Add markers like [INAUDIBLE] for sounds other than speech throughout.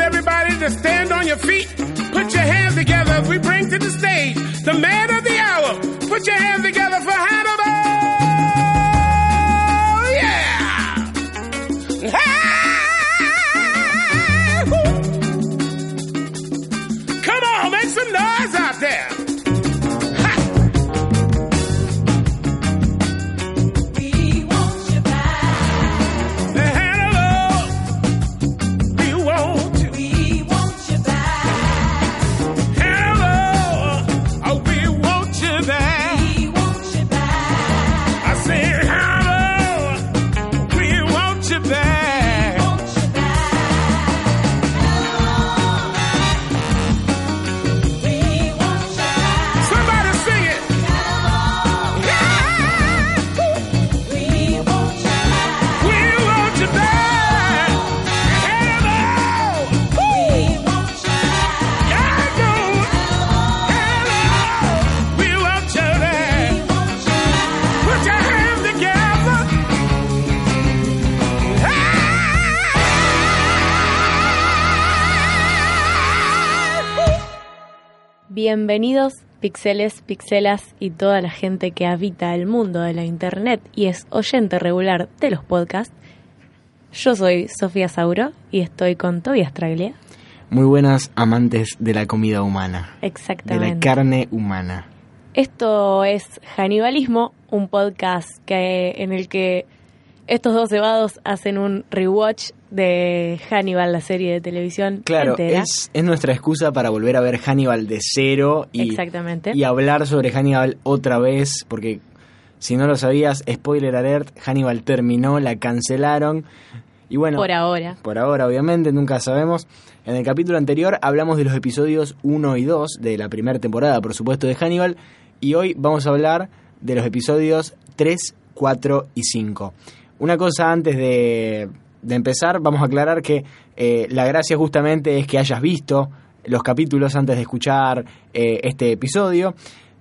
want everybody to stand on your feet. Put your hands together as we bring to the stage the man Bienvenidos pixeles, pixelas y toda la gente que habita el mundo de la internet y es oyente regular de los podcasts. Yo soy Sofía Sauro y estoy con Tobias Traglia. Muy buenas amantes de la comida humana, de Exactamente. la carne humana. Esto es Hannibalismo, un podcast que, en el que estos dos cebados hacen un rewatch de Hannibal, la serie de televisión Claro, entera. es, es nuestra excusa para volver a ver Hannibal de cero y, Exactamente. y hablar sobre Hannibal otra vez, porque si no lo sabías, spoiler alert, Hannibal terminó, la cancelaron. Y bueno, Por ahora. por ahora obviamente, nunca sabemos. En el capítulo anterior hablamos de los episodios 1 y 2 de la primera temporada, por supuesto, de Hannibal. Y hoy vamos a hablar de los episodios 3, 4 y 5. Una cosa antes de, de empezar, vamos a aclarar que eh, la gracia justamente es que hayas visto los capítulos antes de escuchar eh, este episodio.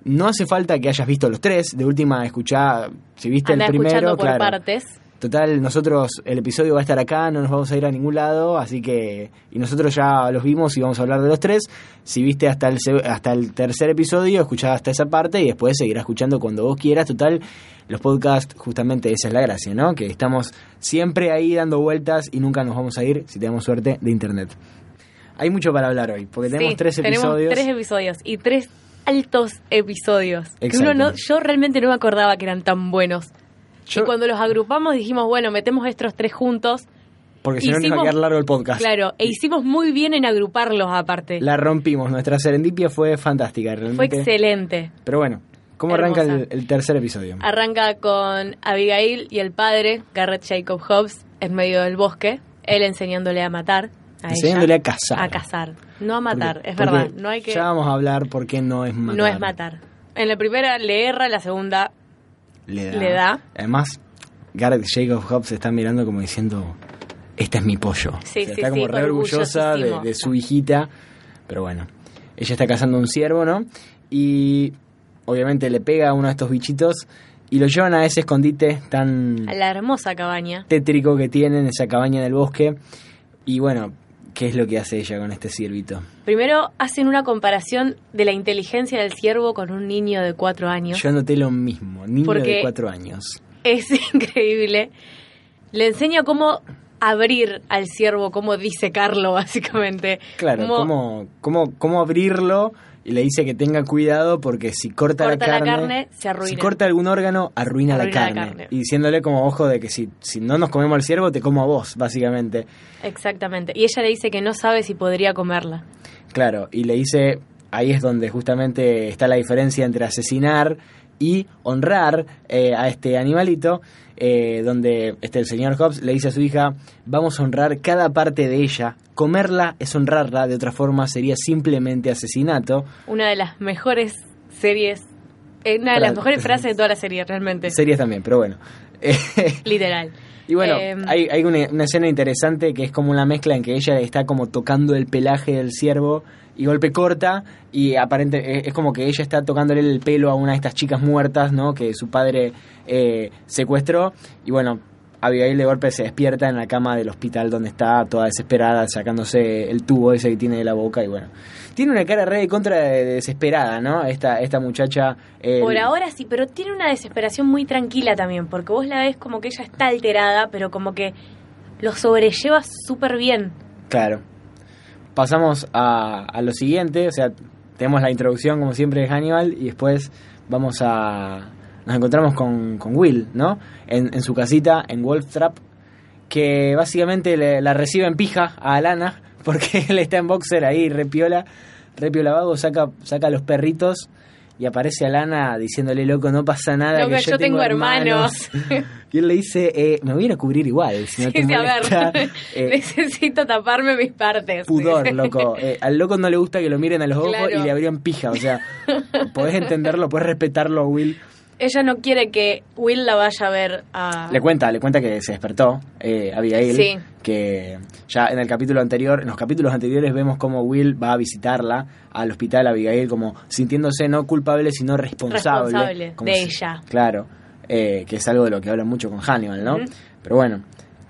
No hace falta que hayas visto los tres, de última escuchar, si viste Anda el primero, por claro. partes. Total, nosotros, el episodio va a estar acá, no nos vamos a ir a ningún lado, así que. Y nosotros ya los vimos y vamos a hablar de los tres. Si viste hasta el, hasta el tercer episodio, escuchá hasta esa parte y después seguirás escuchando cuando vos quieras. Total, los podcasts, justamente esa es la gracia, ¿no? Que estamos siempre ahí dando vueltas y nunca nos vamos a ir, si tenemos suerte, de internet. Hay mucho para hablar hoy, porque tenemos Sí, tres tenemos episodios. tres episodios y tres altos episodios. Que uno no, yo realmente no me acordaba que eran tan buenos. Yo- y cuando los agrupamos dijimos, bueno, metemos estos tres juntos. porque si no nos va a quedar largo el podcast. Claro, e hicimos muy bien en agruparlos aparte. La rompimos, nuestra serendipia fue fantástica, Fue realmente. excelente. Pero bueno, ¿cómo arranca el, tercer episodio? Arranca con Abigail y el padre, Garrett Jacob Hobbs, en medio del bosque. Él enseñándole a matar. A Enseñándole ella. a cazar. A cazar. No a matar, Porque- es verdad. No hay que. Ya vamos a hablar por qué no es matar. No es matar. En la primera le erra, en la segunda Le da. Le da. Además, Gareth Jacob Hobbs está mirando como diciendo: Este es mi pollo. Sí, sí, está como sí, re orgullosa de, de su hijita. Pero bueno, ella está cazando un ciervo, ¿no? Y obviamente le pega a uno de estos bichitos y lo llevan a ese escondite tan a la hermosa cabaña. tétrico que tienen, esa cabaña del bosque. Y bueno, ¿qué es lo que hace ella con este ciervito? Primero hacen una comparación de la inteligencia del ciervo con un niño de cuatro años. Yo noté lo mismo, niño de cuatro años. Es [LAUGHS] increíble. Le enseña cómo abrir al ciervo, cómo disecarlo, básicamente. Claro, Cómo cómo, cómo, cómo abrirlo y le dice que tenga cuidado porque si corta, Corta la, la carne, carne, se arruina. Si corta algún órgano, arruina, la, Arruina la carne. carne. Y diciéndole como ojo de que si, si no nos comemos al ciervo, te como a vos, básicamente. Exactamente. Y ella le dice que no sabe si podría comerla. Claro, y le dice, ahí es donde justamente está la diferencia entre asesinar y honrar eh, a este animalito, eh, donde este, el señor Hobbs le dice a su hija, vamos a honrar cada parte de ella, comerla es honrarla, de otra forma sería simplemente asesinato. Una de las mejores series, eh, una de las mejores frases de toda la serie, realmente. Series también, pero bueno. [LAUGHS] Literal. Y bueno, Eh, hay, hay una, una escena interesante que es como una mezcla en que ella está como tocando el pelaje del ciervo y golpe corta y aparente es, es como que ella está tocándole el pelo a una de estas chicas muertas, ¿no? Que su padre eh, secuestró y bueno, Abigail de golpe se despierta en la cama del hospital donde está toda desesperada, sacándose el tubo ese que tiene de la boca y bueno. Tiene una cara re de contra de desesperada, ¿no? Esta, esta muchacha... Por ahora sí, pero tiene una desesperación muy tranquila también, porque vos la ves como que ella está alterada, pero como que lo sobrelleva súper bien. Claro. Pasamos a, a lo siguiente, o sea, tenemos la introducción como siempre de Hannibal y después vamos a... Nos encontramos con, con Will, ¿no? En, en su casita, en Wolftrap, que básicamente le- la recibe en pija a Alana, [LAUGHS] porque él está en boxer ahí, repiola, repiola vago, saca, saca a los perritos y aparece Alana diciéndole, loco, no pasa nada, Loco, que yo, yo tengo hermanos. [LAUGHS] Y él le dice, eh, me voy a ir a cubrir igual, si no te a ver, [LAUGHS] Eh, necesito taparme mis partes. pudor, loco. [LAUGHS] Eh, al loco no le gusta que lo miren a los ojos y le abrieron pija. O sea, podés entenderlo, podés respetarlo, Will. Ella no quiere que Will la vaya a ver a... Le cuenta, le cuenta que se despertó, eh, Abigail. Sí. Que ya en el capítulo anterior, en los capítulos anteriores vemos cómo Will va a visitarla al hospital, Abigail, como sintiéndose no culpable, sino responsable. Responsable Como de si- ella. Claro, eh, que es algo de lo que hablan mucho con Hannibal, ¿no? Pero bueno,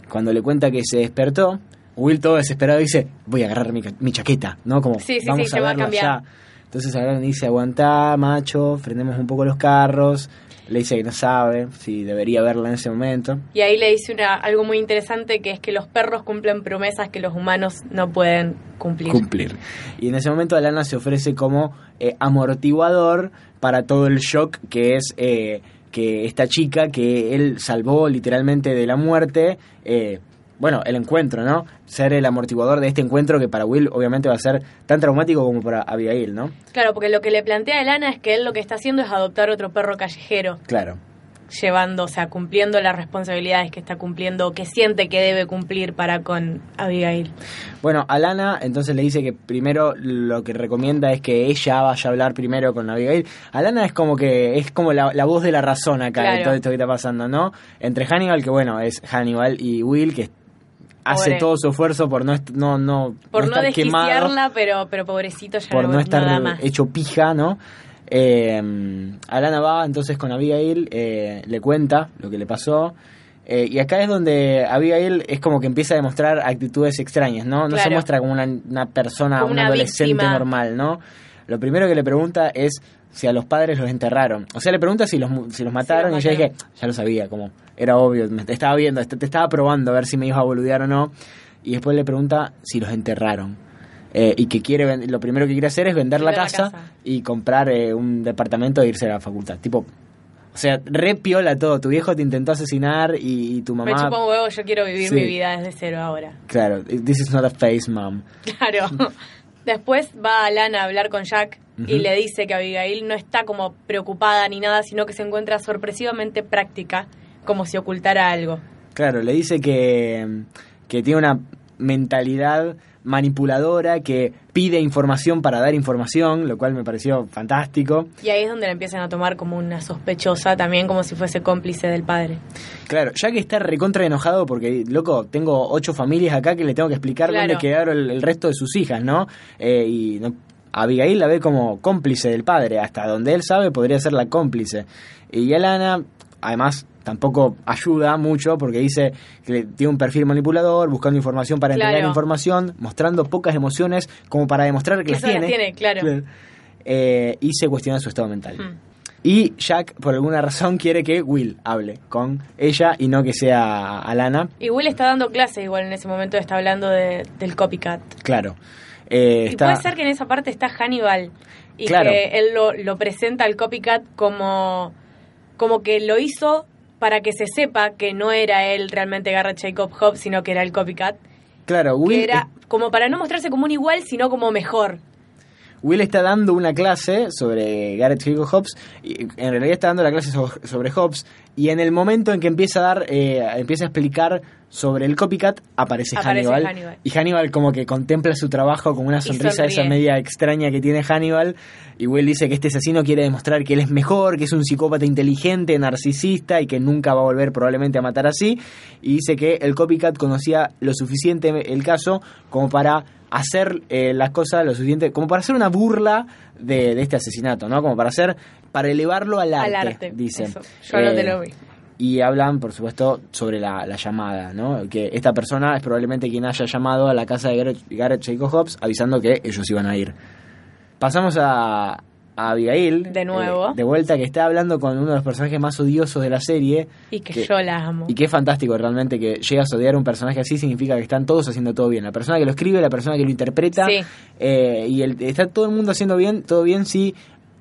cuando le cuenta que se despertó, Will todo desesperado dice, voy a agarrar mi, mi chaqueta, ¿no? Como, Sí, sí, vamos sí, a se va a cambiar. Entonces Alan dice, aguantá, macho, frenemos un poco los carros. Le dice que no sabe si debería verla en ese momento. Y ahí le dice una, algo muy interesante que es que los perros cumplen promesas que los humanos no pueden cumplir. Cumplir. Y en ese momento Alana se ofrece como eh, amortiguador para todo el shock que es eh, que esta chica que él salvó literalmente de la muerte, eh, bueno, el encuentro, ¿no? Ser el amortiguador de este encuentro que para Will obviamente va a ser tan traumático como para Abigail, ¿no? Claro, porque lo que le plantea a Elana es que él lo que está haciendo es adoptar otro perro callejero, Claro. llevando, o sea, cumpliendo las responsabilidades que está cumpliendo, que siente que debe cumplir para con Abigail. Bueno, Alana entonces le dice que primero lo que recomienda es que ella vaya a hablar primero con Abigail. Alana es como que es como la, la voz de la razón acá de todo esto que está pasando, ¿no? Entre Hannibal, que bueno, es Hannibal, y Will, que hace todo su esfuerzo por no no no, Por no, estar quemado, desquiciarla, pero, pero pobrecito ya por no, no estar nada más. hecho pija, ¿no? Eh, Alana va entonces con Abigail, eh, le cuenta lo que le pasó. eh, y acá es donde Abigail es como que empieza a demostrar actitudes extrañas, ¿no? No se muestra como una, una persona, Como una, una adolescente víctima. normal, ¿no? Lo primero que le pregunta es si a los padres los enterraron. O sea, le pregunta si los, si los mataron y yo dije, ya lo sabía, como era obvio, me te estaba viendo, te te estaba probando a ver si me ibas a boludear o no. Y después le pregunta si los enterraron. Eh, y que quiere lo primero que quiere hacer es vender la Vender la casa, casa. y comprar eh, un departamento e irse a la facultad. Tipo, o sea, re piola todo. Tu viejo te intentó asesinar y, y tu Me mamá. chupa un huevo, yo quiero vivir Sí. mi vida desde cero ahora. Claro, this is not a face, mom. [LAUGHS] Claro. Después va Alana a hablar con Jack y le dice que Abigail no está como preocupada ni nada, sino que se encuentra sorpresivamente práctica, como si ocultara algo. Claro, le dice que, que tiene una mentalidad manipuladora, que pide información para dar información, lo cual me pareció fantástico. Y ahí es donde la empiezan a tomar como una sospechosa, también como si fuese cómplice del padre. Claro, ya que está recontra enojado porque, loco, tengo ocho familias acá que le tengo que explicar Claro. dónde quedaron el, el resto de sus hijas, ¿no? Eh, y no, Abigail la ve como cómplice del padre, hasta donde él sabe podría ser la cómplice. Y Alana, además, tampoco ayuda mucho porque dice que tiene un perfil manipulador, buscando información para entregar Claro. información, mostrando pocas emociones como para demostrar que, Que las tiene. tiene, claro. Eh, y se cuestiona su estado mental. Hmm. Y Jack, por alguna razón, quiere que Will hable con ella y no que sea Alana. Y Will está dando clases igual en ese momento, está hablando de- del copycat. Claro. Eh, Y está, puede ser que en esa parte está Hannibal y Claro. que él lo, lo presenta al copycat como, como que lo hizo para que se sepa que no era él realmente Garrett Jacob Hobbs, sino que era el copycat. claro, Will, que era como para no mostrarse como un igual, sino como mejor. Will está dando una clase sobre Garrett Jacob Hobbs. Y en realidad está dando la clase so- sobre Hobbs. Y en el momento en que empieza a dar, eh, empieza a explicar sobre el copycat, aparece, Aparece Hannibal, Hannibal. Y Hannibal como que contempla su trabajo con una sonrisa esa media extraña que tiene Hannibal. Y Will dice que este asesino quiere demostrar que él es mejor, que es un psicópata inteligente, narcisista y que nunca va a volver probablemente a matar así. Y dice que el copycat conocía lo suficiente el caso como para hacer eh, las cosas lo suficiente, como para hacer una burla de, de este asesinato, ¿no? Como para hacer, para elevarlo al arte, al arte. dice. Eso. Yo no Eh, te lo vi. y hablan, por supuesto, sobre la, la llamada, ¿no? Que esta persona es probablemente quien haya llamado a la casa de Garrett, Garrett Jacob Hobbs avisando que ellos iban a ir. Pasamos a, a Abigail. De nuevo. eh, de vuelta, que está hablando con uno de los personajes más odiosos de la serie. Y que, yo la amo. Y que es fantástico realmente que llegas a odiar a un personaje así, significa que están todos haciendo todo bien. La persona que lo escribe, la persona que lo interpreta, Sí. eh, y el, está todo el mundo haciendo bien, todo bien si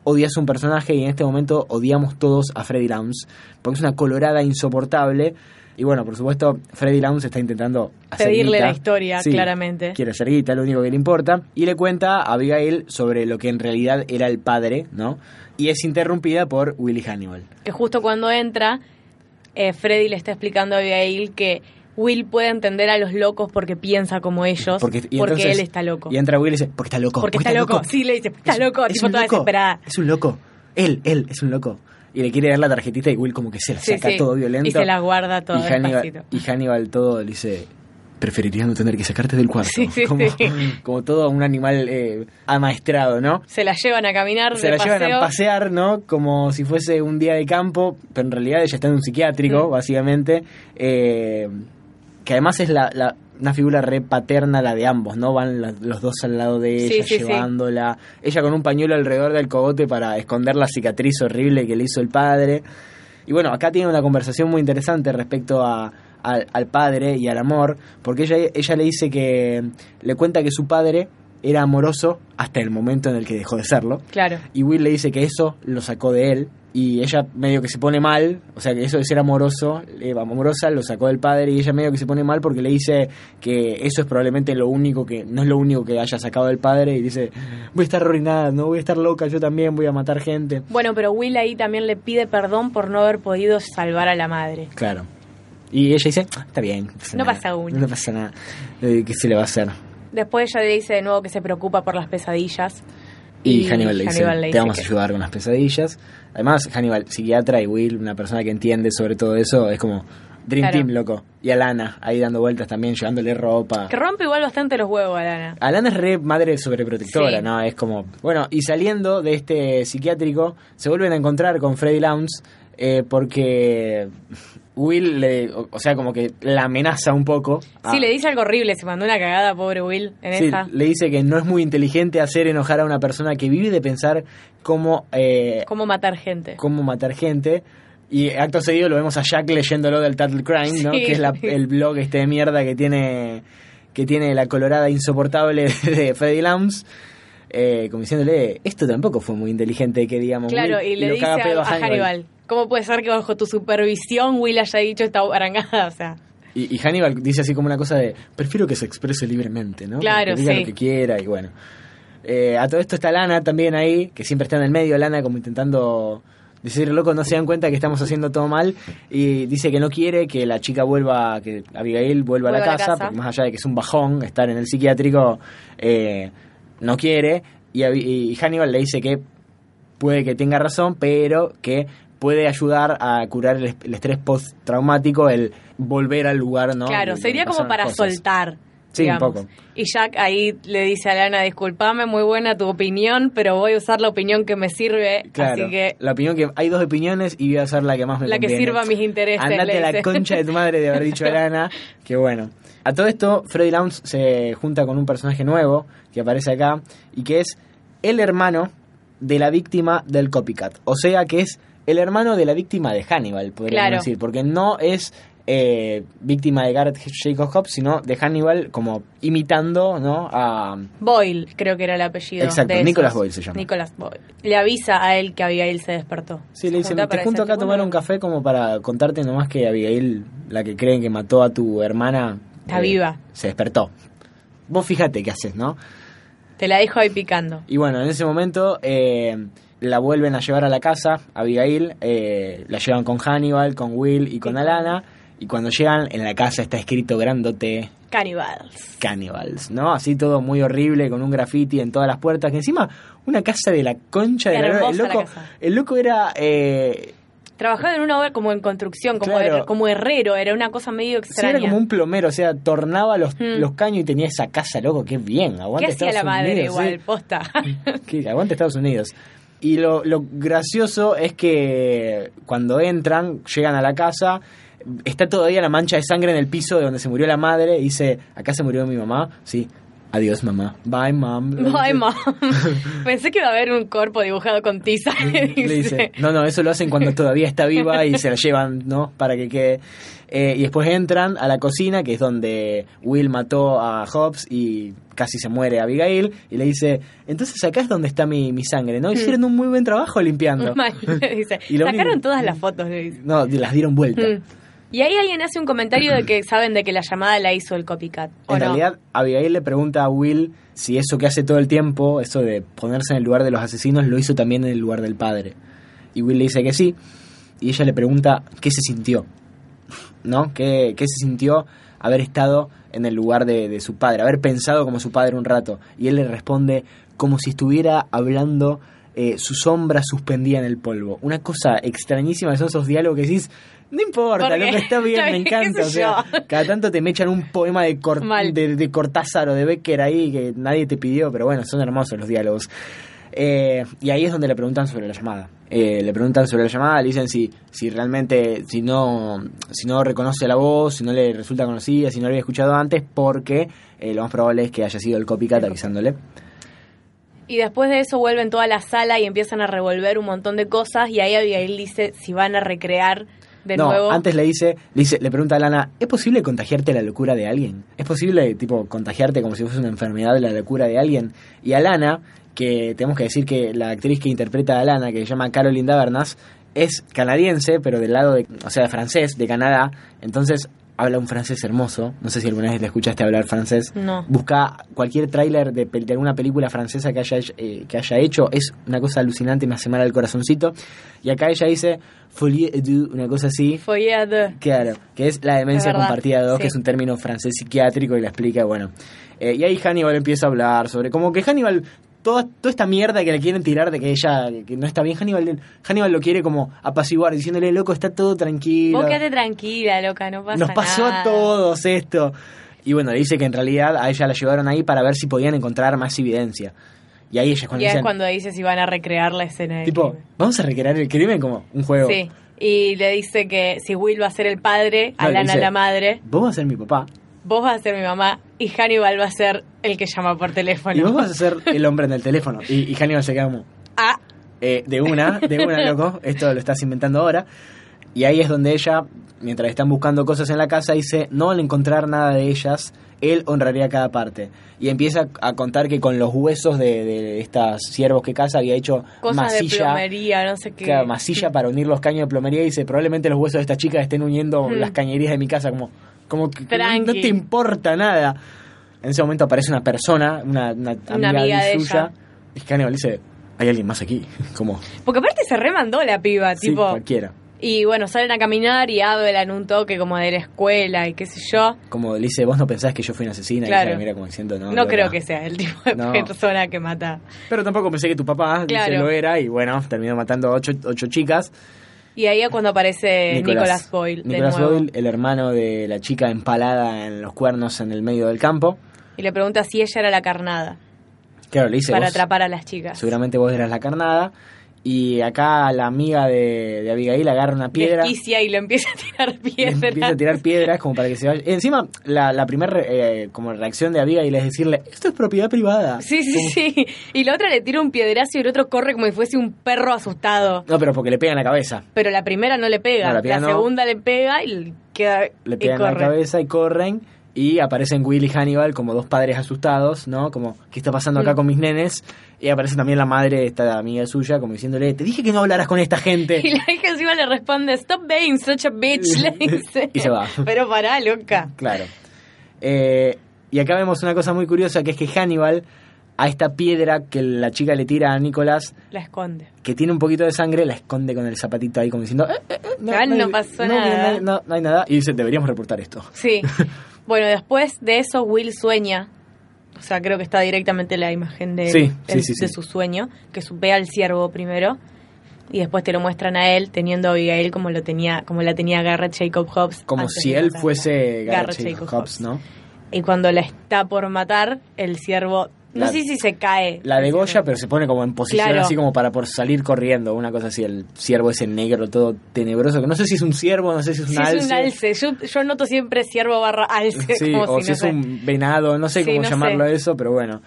odias un personaje y en este momento odiamos todos a Freddy Lounge, porque es una colorada insoportable. Y bueno, por supuesto, Freddy Lounge está intentando hacer Pedirle guita. la historia, Sí, claramente. Quiere hacer guita, lo único que le importa. Y le cuenta a Abigail sobre lo que en realidad era el padre, ¿no? Y es interrumpida por Willy Hannibal. Que justo cuando entra, eh, Freddy le está explicando a Abigail que Will puede entender a los locos porque piensa como ellos, porque, él está loco. Y entra Will y dice, porque está loco. Porque está loco. Sí, le dice, está Es- loco, es tipo un toda loco, desesperada. Es un loco. Él, él, es un loco. Y le quiere dar la tarjetita y Will como que se la Sí, saca sí. todo violento. Y se la guarda todo y Hannibal, y Hannibal todo dice, preferiría no tener que sacarte del cuarto. Sí, sí, como, sí. [LAUGHS] como todo un animal eh, amaestrado, ¿no? Se la llevan a caminar Se de la llevan paseo. a pasear, ¿no? Como si fuese un día de campo, pero en realidad ella está en un psiquiátrico, Mm. básicamente. eh, que además es la, la- una figura re paterna la de ambos, ¿no? Van la- los dos al lado de ella, sí, sí. llevándola. Ella con un pañuelo alrededor del cogote para esconder la cicatriz horrible que le hizo el padre. Y bueno, acá tiene una conversación muy interesante respecto a, al, al padre y al amor, porque ella, ella le dice que le cuenta que su padre era amoroso hasta el momento en el que dejó de serlo. Claro. Y Will le dice que eso lo sacó de él. Y ella medio que se pone mal, o sea que eso de ser amoroso, eh, amorosa, lo sacó del padre y ella medio que se pone mal porque le dice que eso es probablemente lo único que, no es lo único que haya sacado del padre y dice, voy a estar arruinada, no voy a estar loca, yo también voy a matar gente. Bueno, pero Will ahí también le pide perdón por no haber podido salvar a la madre. Claro. Y ella dice, "Ah, está bien. No nada, pasa uno". No pasa nada. Eh, ¿Qué se le va a hacer? Después ella le dice de nuevo que se preocupa por las pesadillas. Y, Y Hannibal le dice, Hannibal te vamos a ayudar con las pesadillas. Además, Hannibal, psiquiatra y Will, una persona que entiende sobre todo eso, es como Dream Claro. Team, loco. Y Alana, ahí dando vueltas también, llevándole ropa. Que rompe igual bastante los huevos a Lana. Alana es re madre sobreprotectora, Sí. ¿no? Es como... Bueno, y saliendo de este psiquiátrico, se vuelven a encontrar con Freddy Lounge eh, porque Will, le, o, o sea, como que la amenaza un poco. a- Sí, le dice algo horrible, se mandó una cagada, pobre Will, en Sí, esa. le dice que no es muy inteligente hacer enojar a una persona que vive de pensar cómo, eh, Cómo matar gente. cómo matar gente. Y acto seguido lo vemos a Jack leyéndolo del Tattle Crime, ¿no? Sí. Que es la- el blog este de mierda que tiene que tiene la colorada insoportable [LAUGHS] de Freddy Lounge. Eh, como diciéndole, esto tampoco fue muy inteligente, que digamos. Claro, Will", y le dice a, a Hannibal, ¿cómo puede ser que bajo tu supervisión Will haya dicho esta arangada? O sea, Y, y Hannibal dice así como una cosa de, prefiero que se exprese libremente, ¿no? Claro, que diga sí. lo que quiera y bueno. Eh, a todo esto está Lana también ahí, que siempre está en el medio, Lana como intentando decir, loco, no se dan cuenta que estamos haciendo todo mal y dice que no quiere que la chica vuelva, que Abigail vuelva, a la Vuelva a la casa, porque más allá de que es un bajón estar en el psiquiátrico, eh, no quiere. Y Hannibal le dice que puede que tenga razón, pero que puede ayudar a curar el, el estrés postraumático, el volver al lugar, ¿no? claro, sería como para cosas. soltar. Sí, un poco. Y Jack ahí le dice a Lana, disculpame, muy buena tu opinión, pero voy a usar la opinión que me sirve, Claro, así que la opinión que hay dos opiniones y voy a hacer la que más me la que sirva a mis intereses. Andate a la concha de tu madre de haber dicho a Lana. [LAUGHS] Que bueno. A todo esto, Freddy Lounge se junta con un personaje nuevo que aparece acá y que es el hermano de la víctima del copycat. O sea que es el hermano de la víctima de Hannibal, podríamos Claro. decir. Porque no es eh, víctima de Garrett Jacob Hobbs, sino de Hannibal como imitando ¿no? a... Boyle, creo que era el apellido. Exacto, de. Nicholas Boyle se llama. Nicholas Boyle. Le avisa a él que Abigail se despertó. Sí, le dice, te junto acá a tomar un café como para contarte nomás que Abigail, la que creen que mató a tu hermana... eh, Está viva. Se despertó. Vos fíjate qué haces, ¿no? Te la dejo ahí picando. Y bueno, en ese momento eh, la vuelven a llevar a la casa, Abigail, eh, la llevan con Hannibal, con Will y con Alana, y cuando llegan en la casa está escrito grandote Cannibals. Cannibals, ¿no? Así todo muy horrible, con un graffiti en todas las puertas, que encima una casa de la concha de la el loco, el loco era... eh, Trabajaba en una obra como en construcción, como, Claro. her- como herrero, era una cosa medio Sí, extraña. era como un plomero, o sea, tornaba los, Mm. los caños y tenía esa casa, loco, qué bien, ¿Qué aguante hacía la madre Unidos, igual, sí. posta? [LAUGHS] Aguante Estados Unidos. Y lo, lo gracioso es que cuando entran, llegan a la casa, está todavía la mancha de sangre en el piso de donde se murió la madre. Dice, acá se murió mi mamá. Sí, adiós mamá. Bye mom. [LAUGHS] Bye, mom. [LAUGHS] Pensé que iba a haber un cuerpo dibujado con tiza. Le [LAUGHS] dice, no, no, eso lo hacen cuando todavía está viva y se la llevan, ¿no? Para que quede. Eh, y después entran a la cocina, que es donde Will mató a Hobbs y casi se muere Abigail. Y le dice, entonces acá es donde está mi, mi sangre, ¿no? Hicieron un muy buen trabajo limpiando. Dice. Y Sacaron único- todas las fotos. le dice. No, las dieron vuelta. Y ahí alguien hace un comentario de que [CLEARS THROAT] saben de que la llamada la hizo el copycat. ¿o En no? realidad, Abigail le pregunta a Will si eso que hace todo el tiempo, eso de ponerse en el lugar de los asesinos, lo hizo también en el lugar del padre. Y Will le dice que sí. Y ella le pregunta qué se sintió. ¿No? ¿Qué, qué se sintió haber estado en el lugar de, de su padre, haber pensado como su padre un rato? Y él le responde como si estuviera hablando eh, su sombra suspendida en el polvo. Una cosa extrañísima son esos diálogos que decís, no importa, lo que está bien, me [LAUGHS] encanta. O sea, cada tanto te me echan un poema de, Cor- de Cortázar o de Becker ahí que nadie te pidió, pero bueno, son hermosos los diálogos. Eh, y ahí es donde le preguntan sobre la llamada. Eh, le preguntan sobre la llamada, le dicen si, si realmente, si no, si no reconoce la voz, si no le resulta conocida, si no la había escuchado antes, porque eh, lo más probable es que haya sido el copycat avisándole. Y después de eso vuelven toda la sala y empiezan a revolver un montón de cosas y ahí Abigail dice si van a recrear de no, nuevo. antes le dice, le dice, le pregunta a Lana, ¿es posible contagiarte la locura de alguien? ¿Es posible, tipo, contagiarte como si fuese una enfermedad de la locura de alguien? Y a Lana, que tenemos que decir que la actriz que interpreta a Lana, que se llama Caroline Davernas, es canadiense, pero del lado de, o sea, de francés, de Canadá, entonces habla un francés hermoso. No sé si alguna vez le escuchaste hablar francés. No. Busca cualquier tráiler de, alguna película francesa que haya, eh, que haya hecho. Es una cosa alucinante, me hace mal al corazoncito. Y acá ella dice folie à deux, una cosa así. Foyer de... Claro, que es la demencia compartida de dos, sí. que es un término francés psiquiátrico y la explica, bueno. Eh, y ahí Hannibal empieza a hablar sobre, como que Hannibal, toda, toda esta mierda que le quieren tirar de que ella, que no está bien, Hannibal, Hannibal lo quiere como apaciguar, diciéndole, loco, está todo tranquilo. Vos quédate tranquila, loca, no pasa Nos pasó nada. a todos esto. Y bueno, le dice que en realidad a ella la llevaron ahí para ver si podían encontrar más evidencia. Y ahí ella es cuando Y es cuando dice si van a recrear la escena del tipo, crimen. vamos a recrear el crimen como un juego. Sí. Y le dice que si Will va a ser el padre, No, dice, la madre, Vos vas a ser mi papá. Vos vas a ser mi mamá y Hannibal va a ser el que llama por teléfono. Y vos vas a ser el hombre en el teléfono. Y, y Hannibal se queda como, Ah, eh, de una, de una, [LAUGHS] loco, esto lo estás inventando ahora. Y ahí es donde ella, mientras están buscando cosas en la casa, dice, no al encontrar nada de ellas, él honraría cada parte. Y empieza a contar que con los huesos de, de estas siervos que caza había hecho cosas de masilla, plomería, no sé qué. claro, masilla para unir los caños de plomería. Y dice, probablemente los huesos de esta chica estén uniendo Hmm. las cañerías de mi casa, como, como que, no, te importa nada. En ese momento aparece una persona, una, una amiga, amiga de suya, y Hannibal dice, hay alguien más aquí, [LAUGHS] como, Porque aparte se remandó la piba, sí, tipo. cualquiera. Y bueno, salen a caminar y hablan un toque como de la escuela y qué sé yo. Como le dice, vos no pensás que yo fui una asesina, y Claro. ella mira como diciendo, no. No, loca". creo que sea el tipo de No. persona que mata. Pero tampoco pensé que tu papá, dice, Claro. lo era, y bueno, terminó matando ocho, ocho chicas. Y ahí es cuando aparece Nicolas, Boyle de Nicolas nuevo. Boyle, el hermano de la chica empalada en los cuernos en el medio del campo. Y le pregunta si ella era la carnada Claro, le dice, para vos, atrapar a las chicas. seguramente vos eras la carnada. Y acá la amiga de, de Abigail agarra una piedra. Desquicia y [LAUGHS] le empieza a tirar le piedras. empieza a tirar piedras como para que se vaya. Encima, la, la primera como reacción de Abigail es decirle, esto es propiedad privada. Sí, sí, Como- sí. Y la otra le tira un piedrazo y el otro corre como si fuese un perro asustado. No, pero porque le pega en la cabeza. Pero la primera no le pega. No, la la no. segunda le pega y queda Le y pegan en la corre. cabeza y corren. Y aparecen Will y Hannibal como dos padres asustados, ¿no? Como, ¿qué está pasando acá con mis nenes? Y aparece también la madre de esta amiga suya, como diciéndole, te dije que no hablaras con esta gente. [LAUGHS] Y la hija encima le responde, stop being such a bitch, le [LAUGHS] dice. Y se va. Pero pará, loca. Claro. Eh, y acá vemos una cosa muy curiosa, que es que Hannibal, a esta piedra que la chica le tira a Nicolás, La esconde. que tiene un poquito de sangre, la esconde con el zapatito ahí como diciendo, "Eh, eh, eh, Ah, no pasó nada". No, no, no hay nada. Y dice, deberíamos reportar esto. Sí. [LAUGHS] bueno, después de eso Will sueña. O sea, creo que está directamente la imagen de, Sí, sí, de- sí, sí. de su sueño. Que ve al ciervo primero. Y después te lo muestran a él teniendo a Abigail como lo tenía, como la tenía Garrett Jacob Hobbs. Como si él fuese Garrett Garrett Jacob Jacob Hobbs, Hobbs. ¿no? Y cuando la está por matar, el ciervo No sé si se cae. La de Goya, pero se pone como en posición Claro. así como para por salir corriendo, una cosa así, el ciervo ese negro todo tenebroso, que no sé si es un ciervo, no sé si es un Sí, alce. es un alce. Yo, yo noto siempre ciervo barra alce. Sí, como o si, no es sé. un venado, no sé Sí, cómo no llamarlo sé. eso, pero bueno.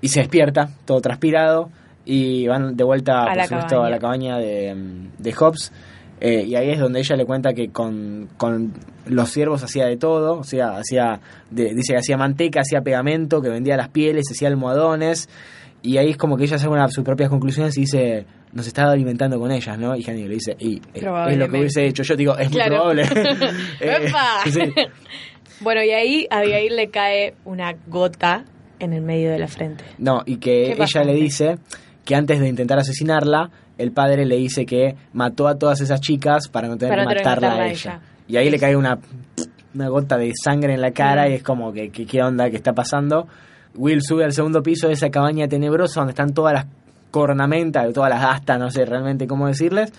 Y se despierta, todo transpirado, y van de vuelta, A por la supuesto, cabaña. a la cabaña de, de Hobbes. Eh, y ahí es donde ella le cuenta que con, con los ciervos hacía de todo, o sea, hacía, de- dice que hacía manteca, hacía pegamento, que vendía las pieles, hacía almohadones, y ahí es como que ella saca una- sus propias conclusiones y dice, nos estaba alimentando con ellas, ¿no? Y Hannibal le dice, y, eh, es lo que hubiese hecho yo, digo, es muy probable. [LAUGHS] [LAUGHS] Eh. Bueno, y ahí a Abigail le cae una gota en el medio de la frente. No, y que ella le dice que antes de intentar asesinarla, el padre le dice que mató a todas esas chicas para no tener Para que matarla matarla a ella. ella. Y ahí le cae una, una gota de sangre en la cara y es como que, que qué onda, qué está pasando. Will sube al segundo piso de esa cabaña tenebrosa donde están todas las cornamentas, todas las astas, no sé realmente cómo decirles.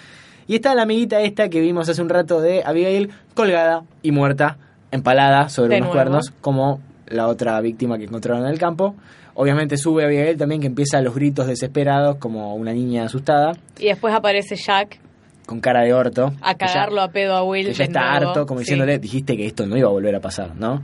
Y está la amiguita esta que vimos hace un rato de Abigail colgada y muerta, empalada sobre De unos nuevo. cuernos, como la otra víctima que encontraron en el campo. Obviamente sube Abigail también que empieza los gritos desesperados como una niña asustada, Y después aparece Jack con cara de orto. a ya- cagarlo a pedo a Will. que ya está nuevo. harto, como Sí. diciéndole, dijiste que esto no iba a volver a pasar, ¿no?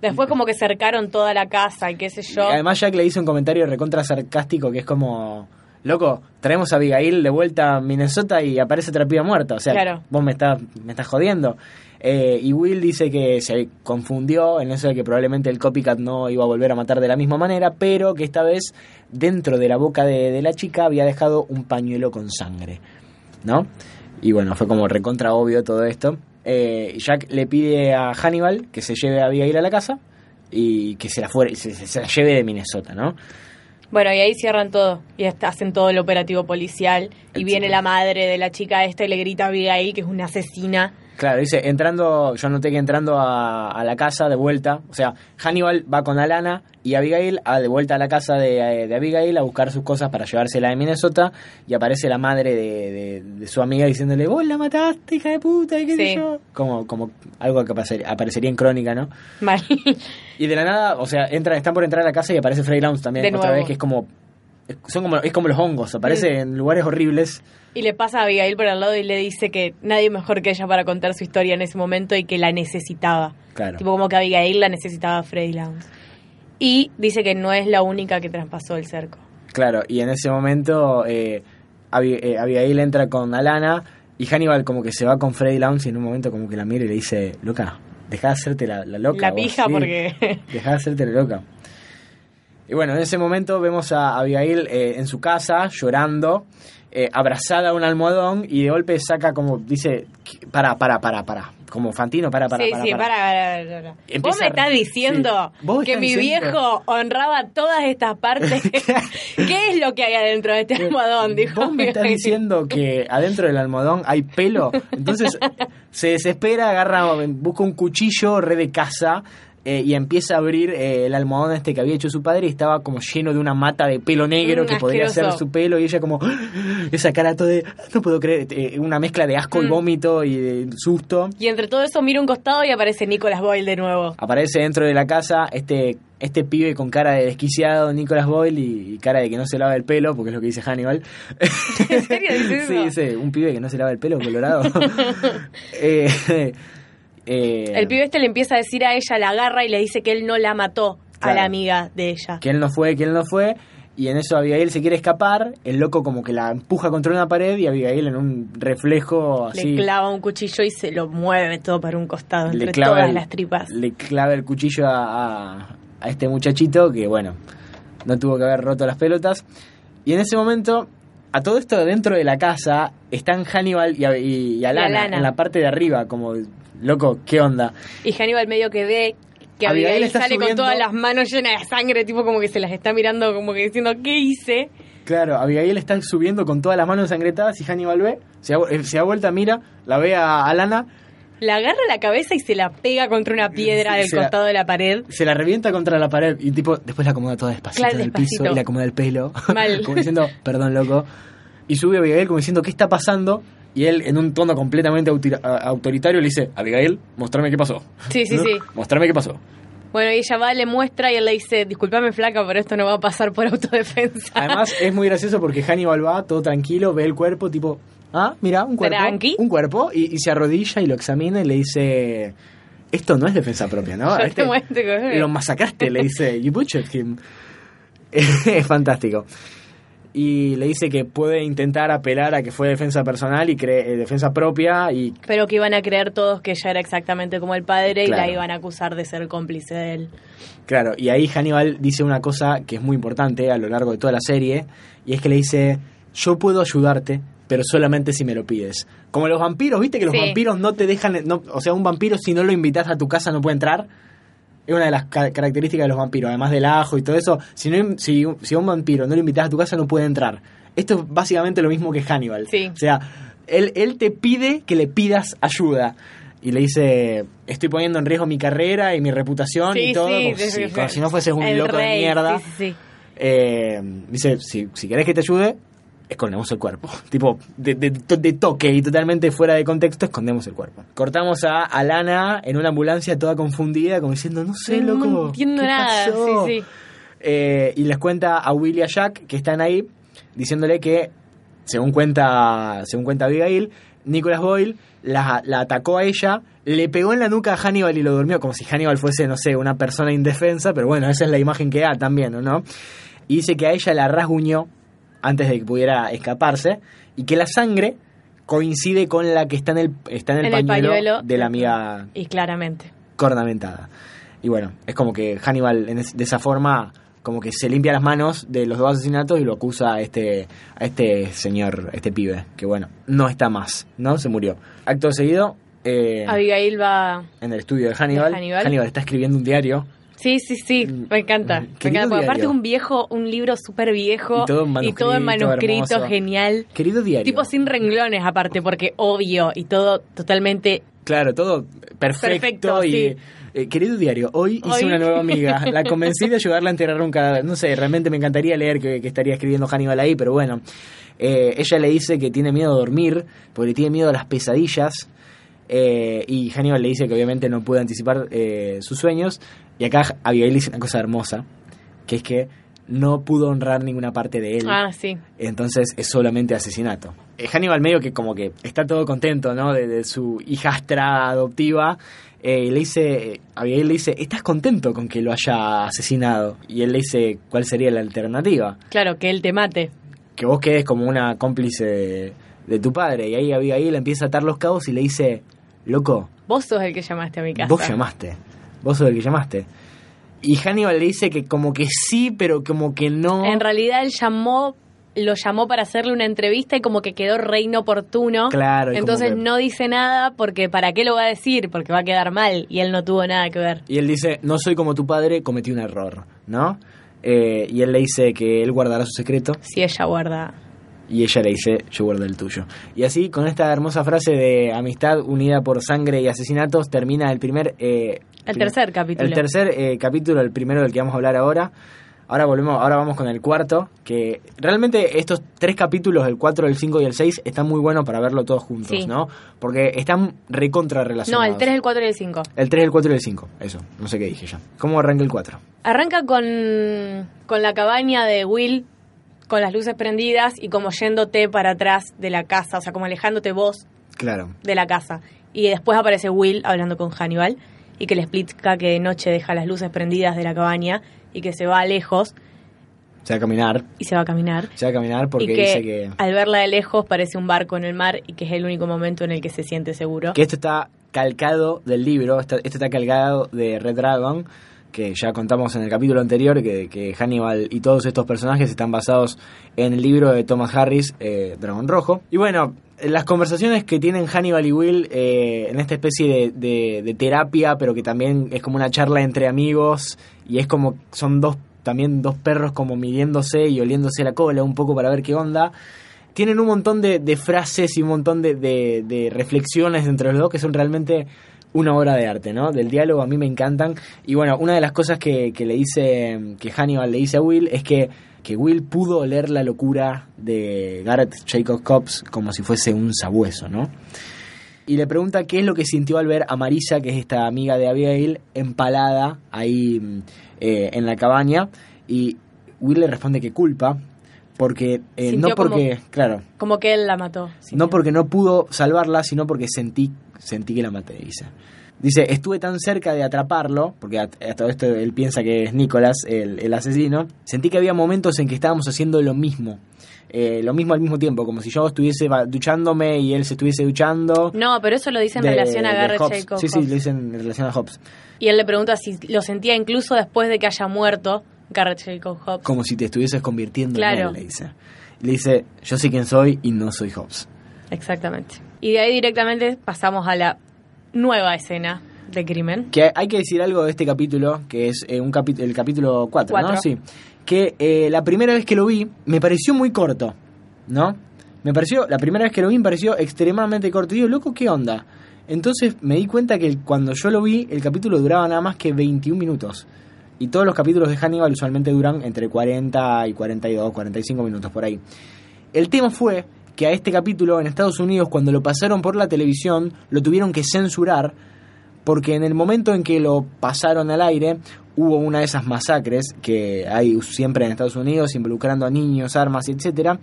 Después como que cercaron toda la casa y qué sé yo. Y Además Jack le hizo un comentario recontra sarcástico que es como, loco, traemos a Abigail de vuelta a Minnesota y aparece otra piba muerta, o sea, Claro. vos me estás, me estás jodiendo. Eh, y Will dice que se confundió en eso de que probablemente el copycat no iba a volver a matar de la misma manera, pero que esta vez dentro de la boca de, de la chica había dejado un pañuelo con sangre, ¿no? Y bueno, fue como recontra obvio todo esto. Eh, Jack le pide a Hannibal que se lleve a Abigail a la casa y que se la, fuere, se, la lleve de Minnesota, ¿no? Bueno, y ahí cierran todo y hacen todo el operativo policial y El viene chico. la madre de la chica esta y le grita a Abigail que es una asesina. Claro, dice, entrando, yo noté que entrando a, a la casa de vuelta, o sea, Hannibal va con Alana y Abigail a, de vuelta a la casa de, de Abigail a buscar sus cosas para llevársela de Minnesota y aparece la madre de, de- de su amiga diciéndole, vos la mataste, hija de puta, y qué sé Sí. yo. Como, como algo que aparecer- aparecería en crónica, ¿no? Mal. Y de la nada, o sea, entra, están por entrar a la casa y aparece Frey Lounge también otra nuevo. vez, que es como, son como, es como los hongos, aparece Mm. en lugares horribles. y le pasa a Abigail por al lado y le dice que nadie mejor que ella para contar su historia en ese momento y que la necesitaba. Claro. Tipo como que Abigail la necesitaba a Freddy Lounge. Y dice que no es la única que traspasó el cerco. Claro, y en ese momento eh, eh, Abigail entra con Alana y Hannibal como que se va con Freddy Lounge y en un momento como que la mira y le dice, loca, deja de hacerte la, la loca. La vos, pija sí, porque... Deja de hacerte la loca. Y bueno, en ese momento vemos a Abigail eh, en su casa llorando, eh, abrazada a un almohadón y de golpe saca como, dice, para, para, para, para, como Fantino, para, para, sí, para. sí, para. para, para, para, para. Vos me estás diciendo sí, vos que estás mi diciendo- viejo honraba todas estas partes. [LAUGHS] ¿Qué es lo que hay adentro de este almohadón? Dijo Vos me estás diciendo que adentro del almohadón hay pelo. Entonces [LAUGHS] se desespera, agarra, busca un cuchillo re de casa eh, y empieza a abrir eh, el almohadón este que había hecho su padre y estaba como lleno de una mata de pelo negro Mm, que podría asqueroso. ser su pelo y ella como esa cara todo de no puedo creer eh, una mezcla de asco y Mm. vómito y de susto Y entre todo eso mira un costado y aparece Nicolas Boyle de nuevo. aparece dentro de la casa este este pibe con cara de desquiciado Nicolas Boyle y, y cara de que no se lava el pelo porque es lo que dice Hannibal [LAUGHS] ¿En serio [LAUGHS] Sí, dice, un pibe que no se lava el pelo colorado. [LAUGHS] Eh, eh, El pibe este le empieza a decir a ella, la agarra y le dice que él no la mató a la amiga de ella. Que él no fue, que él no fue. Y en eso Abigail se quiere escapar. El loco como que la empuja contra una pared y Abigail en un reflejo así... Le clava un cuchillo y se lo mueve todo para un costado, le entre clava todas el- las tripas. Le clava el cuchillo a, a- a este muchachito que, bueno, no tuvo que haber roto las pelotas. Y en ese momento, a todo esto dentro de la casa, están Hannibal y, y- y Alana, Alana. en la parte de arriba, como, loco, ¿qué onda? Y Hannibal medio que ve que Abigail Abigail sale subiendo- con todas las manos llenas de sangre, tipo como que se las está mirando, como que diciendo, ¿qué hice? Claro, Abigail está subiendo con todas las manos ensangrentadas y Hannibal ve, se da, eh, se da vuelta, mira, la ve a Alana, La agarra la cabeza y se la pega contra una piedra Sí, del la- costado de la pared. se la revienta contra la pared y tipo después la acomoda toda despacito Claro, en el despacito. piso y le acomoda el pelo. Mal. [LAUGHS] como diciendo, perdón, loco. Y sube Abigail como diciendo, ¿qué está pasando? Y él, en un tono completamente a- autoritario, le dice, Abigail, mostrame qué pasó. Sí, sí, ¿No? sí. [LAUGHS] Mostrame qué pasó. Bueno, y ella va, le muestra y él le dice, disculpame flaca, pero esto no va a pasar por [LAUGHS] autodefensa. Además, es muy gracioso porque Hannibal va todo tranquilo, ve el cuerpo, tipo, ah, mira, un cuerpo. Tranqui. Un cuerpo, y, y se arrodilla y lo examina y le dice, esto no es defensa propia, ¿no? [LAUGHS] Te Este- lo masacraste, le dice, you butchered him. es fantástico. Y le dice que puede intentar apelar a que fue defensa personal y cre- eh, defensa propia y Pero que iban a creer todos que ella era exactamente como el padre y la iban a acusar de ser cómplice de él. Claro, y ahí Hannibal dice una cosa que es muy importante a lo largo de toda la serie, y es que le dice, yo puedo ayudarte, pero solamente si me lo pides. Como los vampiros, viste que los Sí. vampiros no te dejan, no, o sea, un vampiro si no lo invitas a tu casa no puede entrar. Es una de las ca- características de los vampiros, además del ajo y todo eso. Si, no, si, si a un vampiro no lo invitas a tu casa no puede entrar. Esto es básicamente lo mismo que Hannibal. Sí. O sea, él, él te pide que le pidas ayuda. Y le dice, estoy poniendo en riesgo mi carrera y mi reputación y todo. como sí, si, sí, como sí. si no fueses un loco de mierda. Eh, dice, si, si querés que te ayude, escondemos el cuerpo. [LAUGHS] tipo, de, de- de toque y totalmente fuera de contexto, escondemos el cuerpo. Cortamos a Alana en una ambulancia toda confundida, como diciendo, no sé, No loco. entiendo ¿qué nada. pasó?". Sí, sí. Eh, y les cuenta a Will y a Jack que están ahí, diciéndole que, según cuenta, según cuenta Abigail, Nicholas Boyle la, la atacó a ella, le pegó en la nuca a Hannibal y lo durmió, como si Hannibal fuese, no sé, una persona indefensa, pero bueno, esa es la imagen que da también, ¿no? Y dice que a ella la rasguñó antes de que pudiera escaparse y que la sangre coincide con la que está en el, está en el, En el pañuelo, de la amiga Y claramente. cornamentada. Y bueno, es como que Hannibal de esa forma como que se limpia las manos de los dos asesinatos y lo acusa a este a este señor, a este pibe, que bueno, no está más, ¿no? Se murió. Acto seguido, eh, Abigail va... en el estudio de Hannibal, De Hannibal. está escribiendo un diario Sí, sí, sí, me encanta. Me Mm, Querido encanta porque aparte diario. un viejo, un libro súper viejo Y todo en y todo en manuscrito, manuscrito, genial. Querido diario. Tipo sin renglones aparte, porque obvio y todo totalmente... Claro, todo perfecto, Perfecto, y sí. eh, querido diario, hoy hice una nueva amiga, [LAUGHS] la convencí de ayudarla a enterrar un cadáver. No sé, realmente me encantaría leer que, que estaría escribiendo Hannibal ahí, pero bueno. Eh, ella le dice que tiene miedo a dormir, porque tiene miedo a las pesadillas. eh, y Hannibal le dice que obviamente no puede anticipar eh, sus sueños. Y acá Abigail dice una cosa hermosa, que es que no pudo honrar ninguna parte de él Ah, sí. entonces es solamente asesinato. Eh, Hannibal medio que como que está todo contento, ¿no? De, de su hijastra adoptiva. eh, y le dice, eh, Abigail le dice, ¿estás contento con que lo haya asesinado? Y él le dice, ¿cuál sería la alternativa? Claro, que él te mate. Que vos quedes como una cómplice de, de tu padre. Y ahí Abigail empieza a atar los cabos y le dice, loco, Vos sos el que llamaste a mi casa. vos llamaste. Vos sos el que llamaste. Y Hannibal le dice que como que sí, pero como que no. En realidad él llamó, lo llamó para hacerle una entrevista y como que quedó re inoportuno. Claro, Entonces que- no dice nada porque ¿para qué lo va a decir? Porque va a quedar mal y él no tuvo nada que ver. Y él dice, no soy como tu padre, cometí un error, ¿no? Eh, y él le dice que él guardará su secreto Si ella guarda. y ella le dice, yo guardo el tuyo. Y así, con esta hermosa frase de amistad unida por sangre y asesinatos, termina el primer... eh, El tercer capítulo. El tercer eh, capítulo, el primero del que vamos a hablar ahora. Ahora volvemos, ahora vamos con el cuarto, que realmente estos tres capítulos, el 4, el 5 y el 6, están muy buenos para verlo todos juntos, Sí. ¿no? Porque están recontra No, relacionados. el 3, el 4 y el 5. El 3, el 4 y el 5, eso, no sé qué dije ya. ¿Cómo arranca el 4? Arranca con, con la cabaña de Will, con las luces prendidas y como yéndote para atrás de la casa, o sea, como alejándote vos Claro. de la casa. Y después aparece Will hablando con Hannibal y que le explica que de noche deja las luces prendidas de la cabaña y que se va lejos Se va a caminar, y se va a caminar. se va a caminar porque que, dice que, al verla de lejos parece un barco en el mar y que es el único momento en el que se siente seguro. que esto está calcado del libro, está- esto está calcado de Red Dragon, que ya contamos en el capítulo anterior, que, que Hannibal y todos estos personajes están basados en el libro de Thomas Harris, eh, Dragón Rojo. Y bueno, las conversaciones que tienen Hannibal y Will eh, en esta especie de, de- de terapia, pero que también es como una charla entre amigos, y es como son dos también dos perros como midiéndose y oliéndose la cola un poco para ver qué onda tienen un montón de, de frases y un montón de, reflexiones entre los dos que son realmente una obra de arte, ¿no? Del diálogo a mí me encantan. Y bueno, una de las cosas que, que le dice, que Hannibal le dice a Will es que, que Will pudo oler la locura de Garrett Jacob Cobbs como si fuese un sabueso, ¿no? y le pregunta qué es lo que sintió al ver a Marisa, que es esta amiga de Abigail, empalada ahí mm, eh, en la cabaña. Y Will le responde que culpa, porque eh, no porque, como- claro, Como que él la mató. no porque no pudo salvarla, sino porque sentí, sentí que la maté, dice. Dice, estuve tan cerca de atraparlo, porque a, a todo esto él piensa que es Nicolás el, el asesino, sentí que había momentos en que estábamos haciendo lo mismo. Eh, lo mismo al mismo tiempo, como si yo estuviese duchándome y él se estuviese duchando. No, pero eso lo dice en de- relación a Garrett Hobbes. Jacob. Sí, sí, lo dicen en relación a Hobbes. Y él le pregunta si lo sentía incluso después de que haya muerto Garrett Hobbes. Como si te estuvieses convirtiendo Claro. en él, le dice. Le dice, yo sé quién soy y no soy Hobbes. Exactamente. Y de ahí directamente pasamos a la nueva escena de crimen. Que hay que decir algo de este capítulo, que es eh, un el capítulo 4, ¿no? Sí. Que eh, la primera vez que lo vi me pareció muy corto, ¿no? Me pareció, la primera vez que lo vi me pareció extremadamente corto. Y digo, loco, ¿qué onda? Entonces me di cuenta que cuando yo lo vi, el capítulo duraba nada más que 21 minutos. Y todos los capítulos de Hannibal usualmente duran entre 40 y 42, 45 minutos por ahí. El tema fue que a este capítulo en Estados Unidos, cuando lo pasaron por la televisión, lo tuvieron que censurar porque en el momento en que lo pasaron al aire hubo una de esas masacres que hay siempre en Estados Unidos involucrando a niños, armas, etcétera.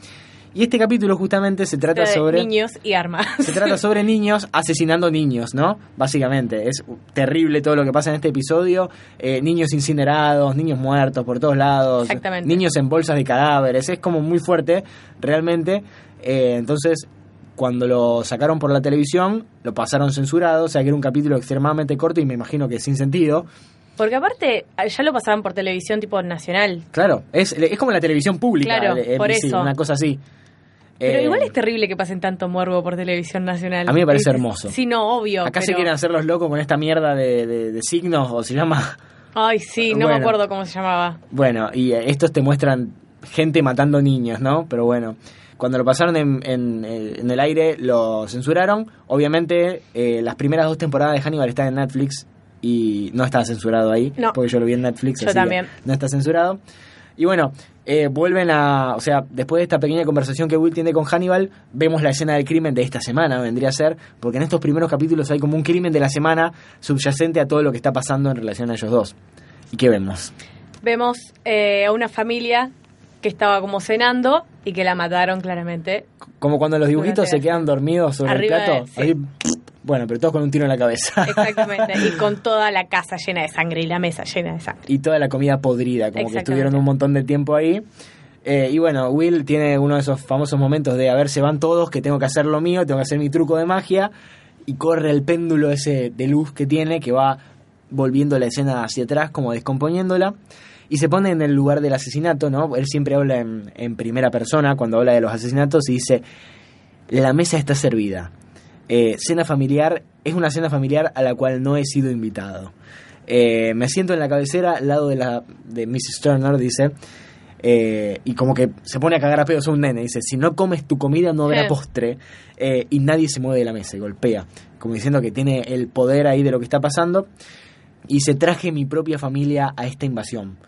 Y este capítulo justamente se trata De sobre niños y armas. se trata sobre [LAUGHS] niños asesinando niños, ¿no? Básicamente, es terrible todo lo que pasa en este episodio. Eh, niños incinerados, niños muertos por todos lados, Exactamente. niños en bolsas de cadáveres, es como muy fuerte, realmente. Eh, entonces, cuando lo sacaron por la televisión, lo pasaron censurado, o sea que era un capítulo extremadamente corto y me imagino que sin sentido. Porque aparte, ya lo pasaban por televisión tipo nacional. Claro, es, es como la televisión pública, Claro, eh, por eso. una cosa así. Pero Eh, igual es terrible que pasen tanto morbo por televisión nacional. A mí me parece hermoso. Sí, no, obvio. Acá se quieren hacer los locos con esta mierda de, de- de signos, o se llama... Ay, sí, no me acuerdo cómo se llamaba. Bueno, y eh, estos te muestran gente matando niños, ¿no? Pero bueno, cuando lo pasaron en, en, eh, en el aire lo censuraron. Obviamente, eh, las primeras dos temporadas de Hannibal están en Netflix y no está censurado ahí, No. porque yo lo vi en Netflix. Yo así también. No está censurado. Y bueno, eh, vuelven a. O sea, después de esta pequeña conversación que Will tiene con Hannibal, vemos la escena del crimen de esta semana, vendría a ser, porque en estos primeros capítulos hay como un crimen de la semana subyacente a todo lo que está pasando en relación a ellos dos. ¿Y qué vemos? Vemos eh, a una familia que estaba como cenando y que la mataron claramente. Como cuando los dibujitos se quedan dormidos sobre Arriba el plato. de- sí. Ahí, bueno, pero todos con un tiro en la cabeza. [LAUGHS] Exactamente. y con toda la casa llena de sangre y la mesa llena de sangre. y toda la comida podrida, como que estuvieron un montón de tiempo ahí. Eh, y bueno, Will tiene uno de esos famosos momentos de, a ver, se van todos, que tengo que hacer lo mío, tengo que hacer mi truco de magia. Y corre el péndulo ese de luz que tiene, que va volviendo la escena hacia atrás, como descomponiéndola. Y se pone en el lugar del asesinato, ¿no? Él siempre habla en, en primera persona cuando habla de los asesinatos y dice, la mesa está servida. Eh, cena familiar es una cena familiar a la cual no he sido invitado. Eh, me siento en la cabecera al lado de la de Mrs. Turner, dice, eh, y como que se pone a cagar a pedos a un nene. Dice, si no comes tu comida no habrá postre. Eh, y nadie se mueve de la mesa y golpea. Como diciendo que tiene el poder ahí de lo que está pasando. Y se traje mi propia familia a esta invasión.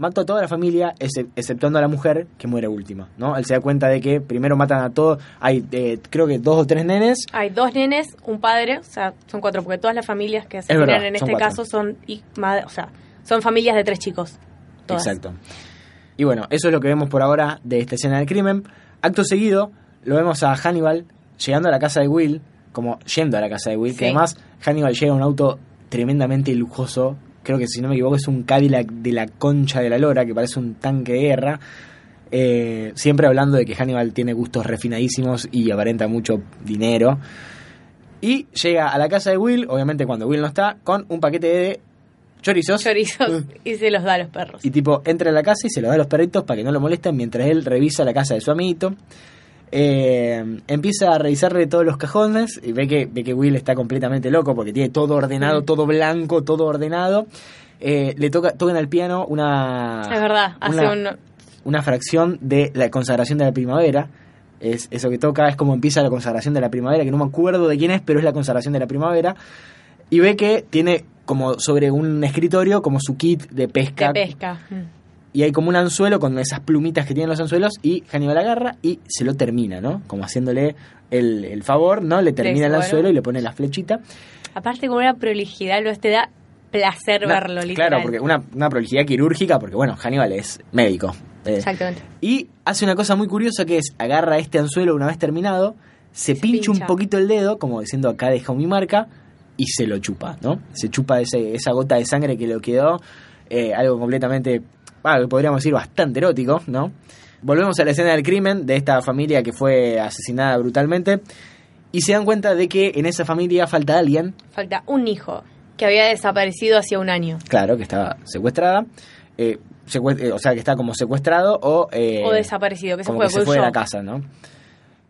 Mato a toda la familia, excep- exceptuando a la mujer, que muere última. ¿no? Él se da cuenta de que primero matan a todos. Hay, eh, creo que dos o tres nenes. Hay dos nenes, un padre, o sea, son cuatro, porque todas las familias que asesinan verdad, en este cuatro. caso son, y madre, o sea, son familias de tres chicos. Todas. Exacto. Y bueno, eso es lo que vemos por ahora de esta escena del crimen. Acto seguido, lo vemos a Hannibal llegando a la casa de Will, como yendo a la casa de Will, Sí. que además Hannibal llega a un auto tremendamente lujoso. Creo que si no me equivoco es un Cadillac de la concha de la lora, que parece un tanque de guerra. Eh, siempre hablando de que Hannibal tiene gustos refinadísimos y aparenta mucho dinero. Y llega a la casa de Will, obviamente cuando Will no está, con un paquete de chorizos. Chorizos [LAUGHS] y se los da a los perros. Y tipo, entra a la casa y se lo da a los perritos para que no lo molesten mientras él revisa la casa de su amiguito. Eh, empieza a revisarle todos los cajones y ve que, ve que Will está completamente loco porque tiene todo ordenado, todo blanco, todo ordenado. Eh, le toca, tocan al piano una, es verdad, hace una, un... una fracción de la consagración de la primavera. Es, eso que toca es como empieza la consagración de la primavera, que no me acuerdo de quién es, pero es la consagración de la primavera. Y ve que tiene como sobre un escritorio como su kit de pesca de pesca. Mm. Y hay como un anzuelo con esas plumitas que tienen los anzuelos y Hannibal agarra y se lo termina, ¿no? Como haciéndole el, el favor, ¿no? Le termina el anzuelo y le pone la flechita. Aparte con una prolijidad, lo te da placer Una- verlo, literal. Claro, porque una, una prolijidad quirúrgica, porque bueno, Hannibal es médico. Eh, Exactamente. y hace una cosa muy curiosa que es agarra este anzuelo una vez terminado, se, Se pincha, un poquito el dedo, como diciendo acá dejo mi marca, y se lo chupa, ¿no? Se chupa ese, esa gota de sangre que le quedó, eh, algo completamente, bueno, podríamos decir bastante erótico, ¿no? Volvemos a la escena del crimen de esta familia que fue asesinada brutalmente y se dan cuenta de que en esa familia falta alguien, Falta un hijo que había desaparecido hacía un año. claro, que estaba secuestrada, eh, eh, o sea, que está como secuestrado o... eh, o desaparecido, que se como fue, que se fue de la casa, ¿no?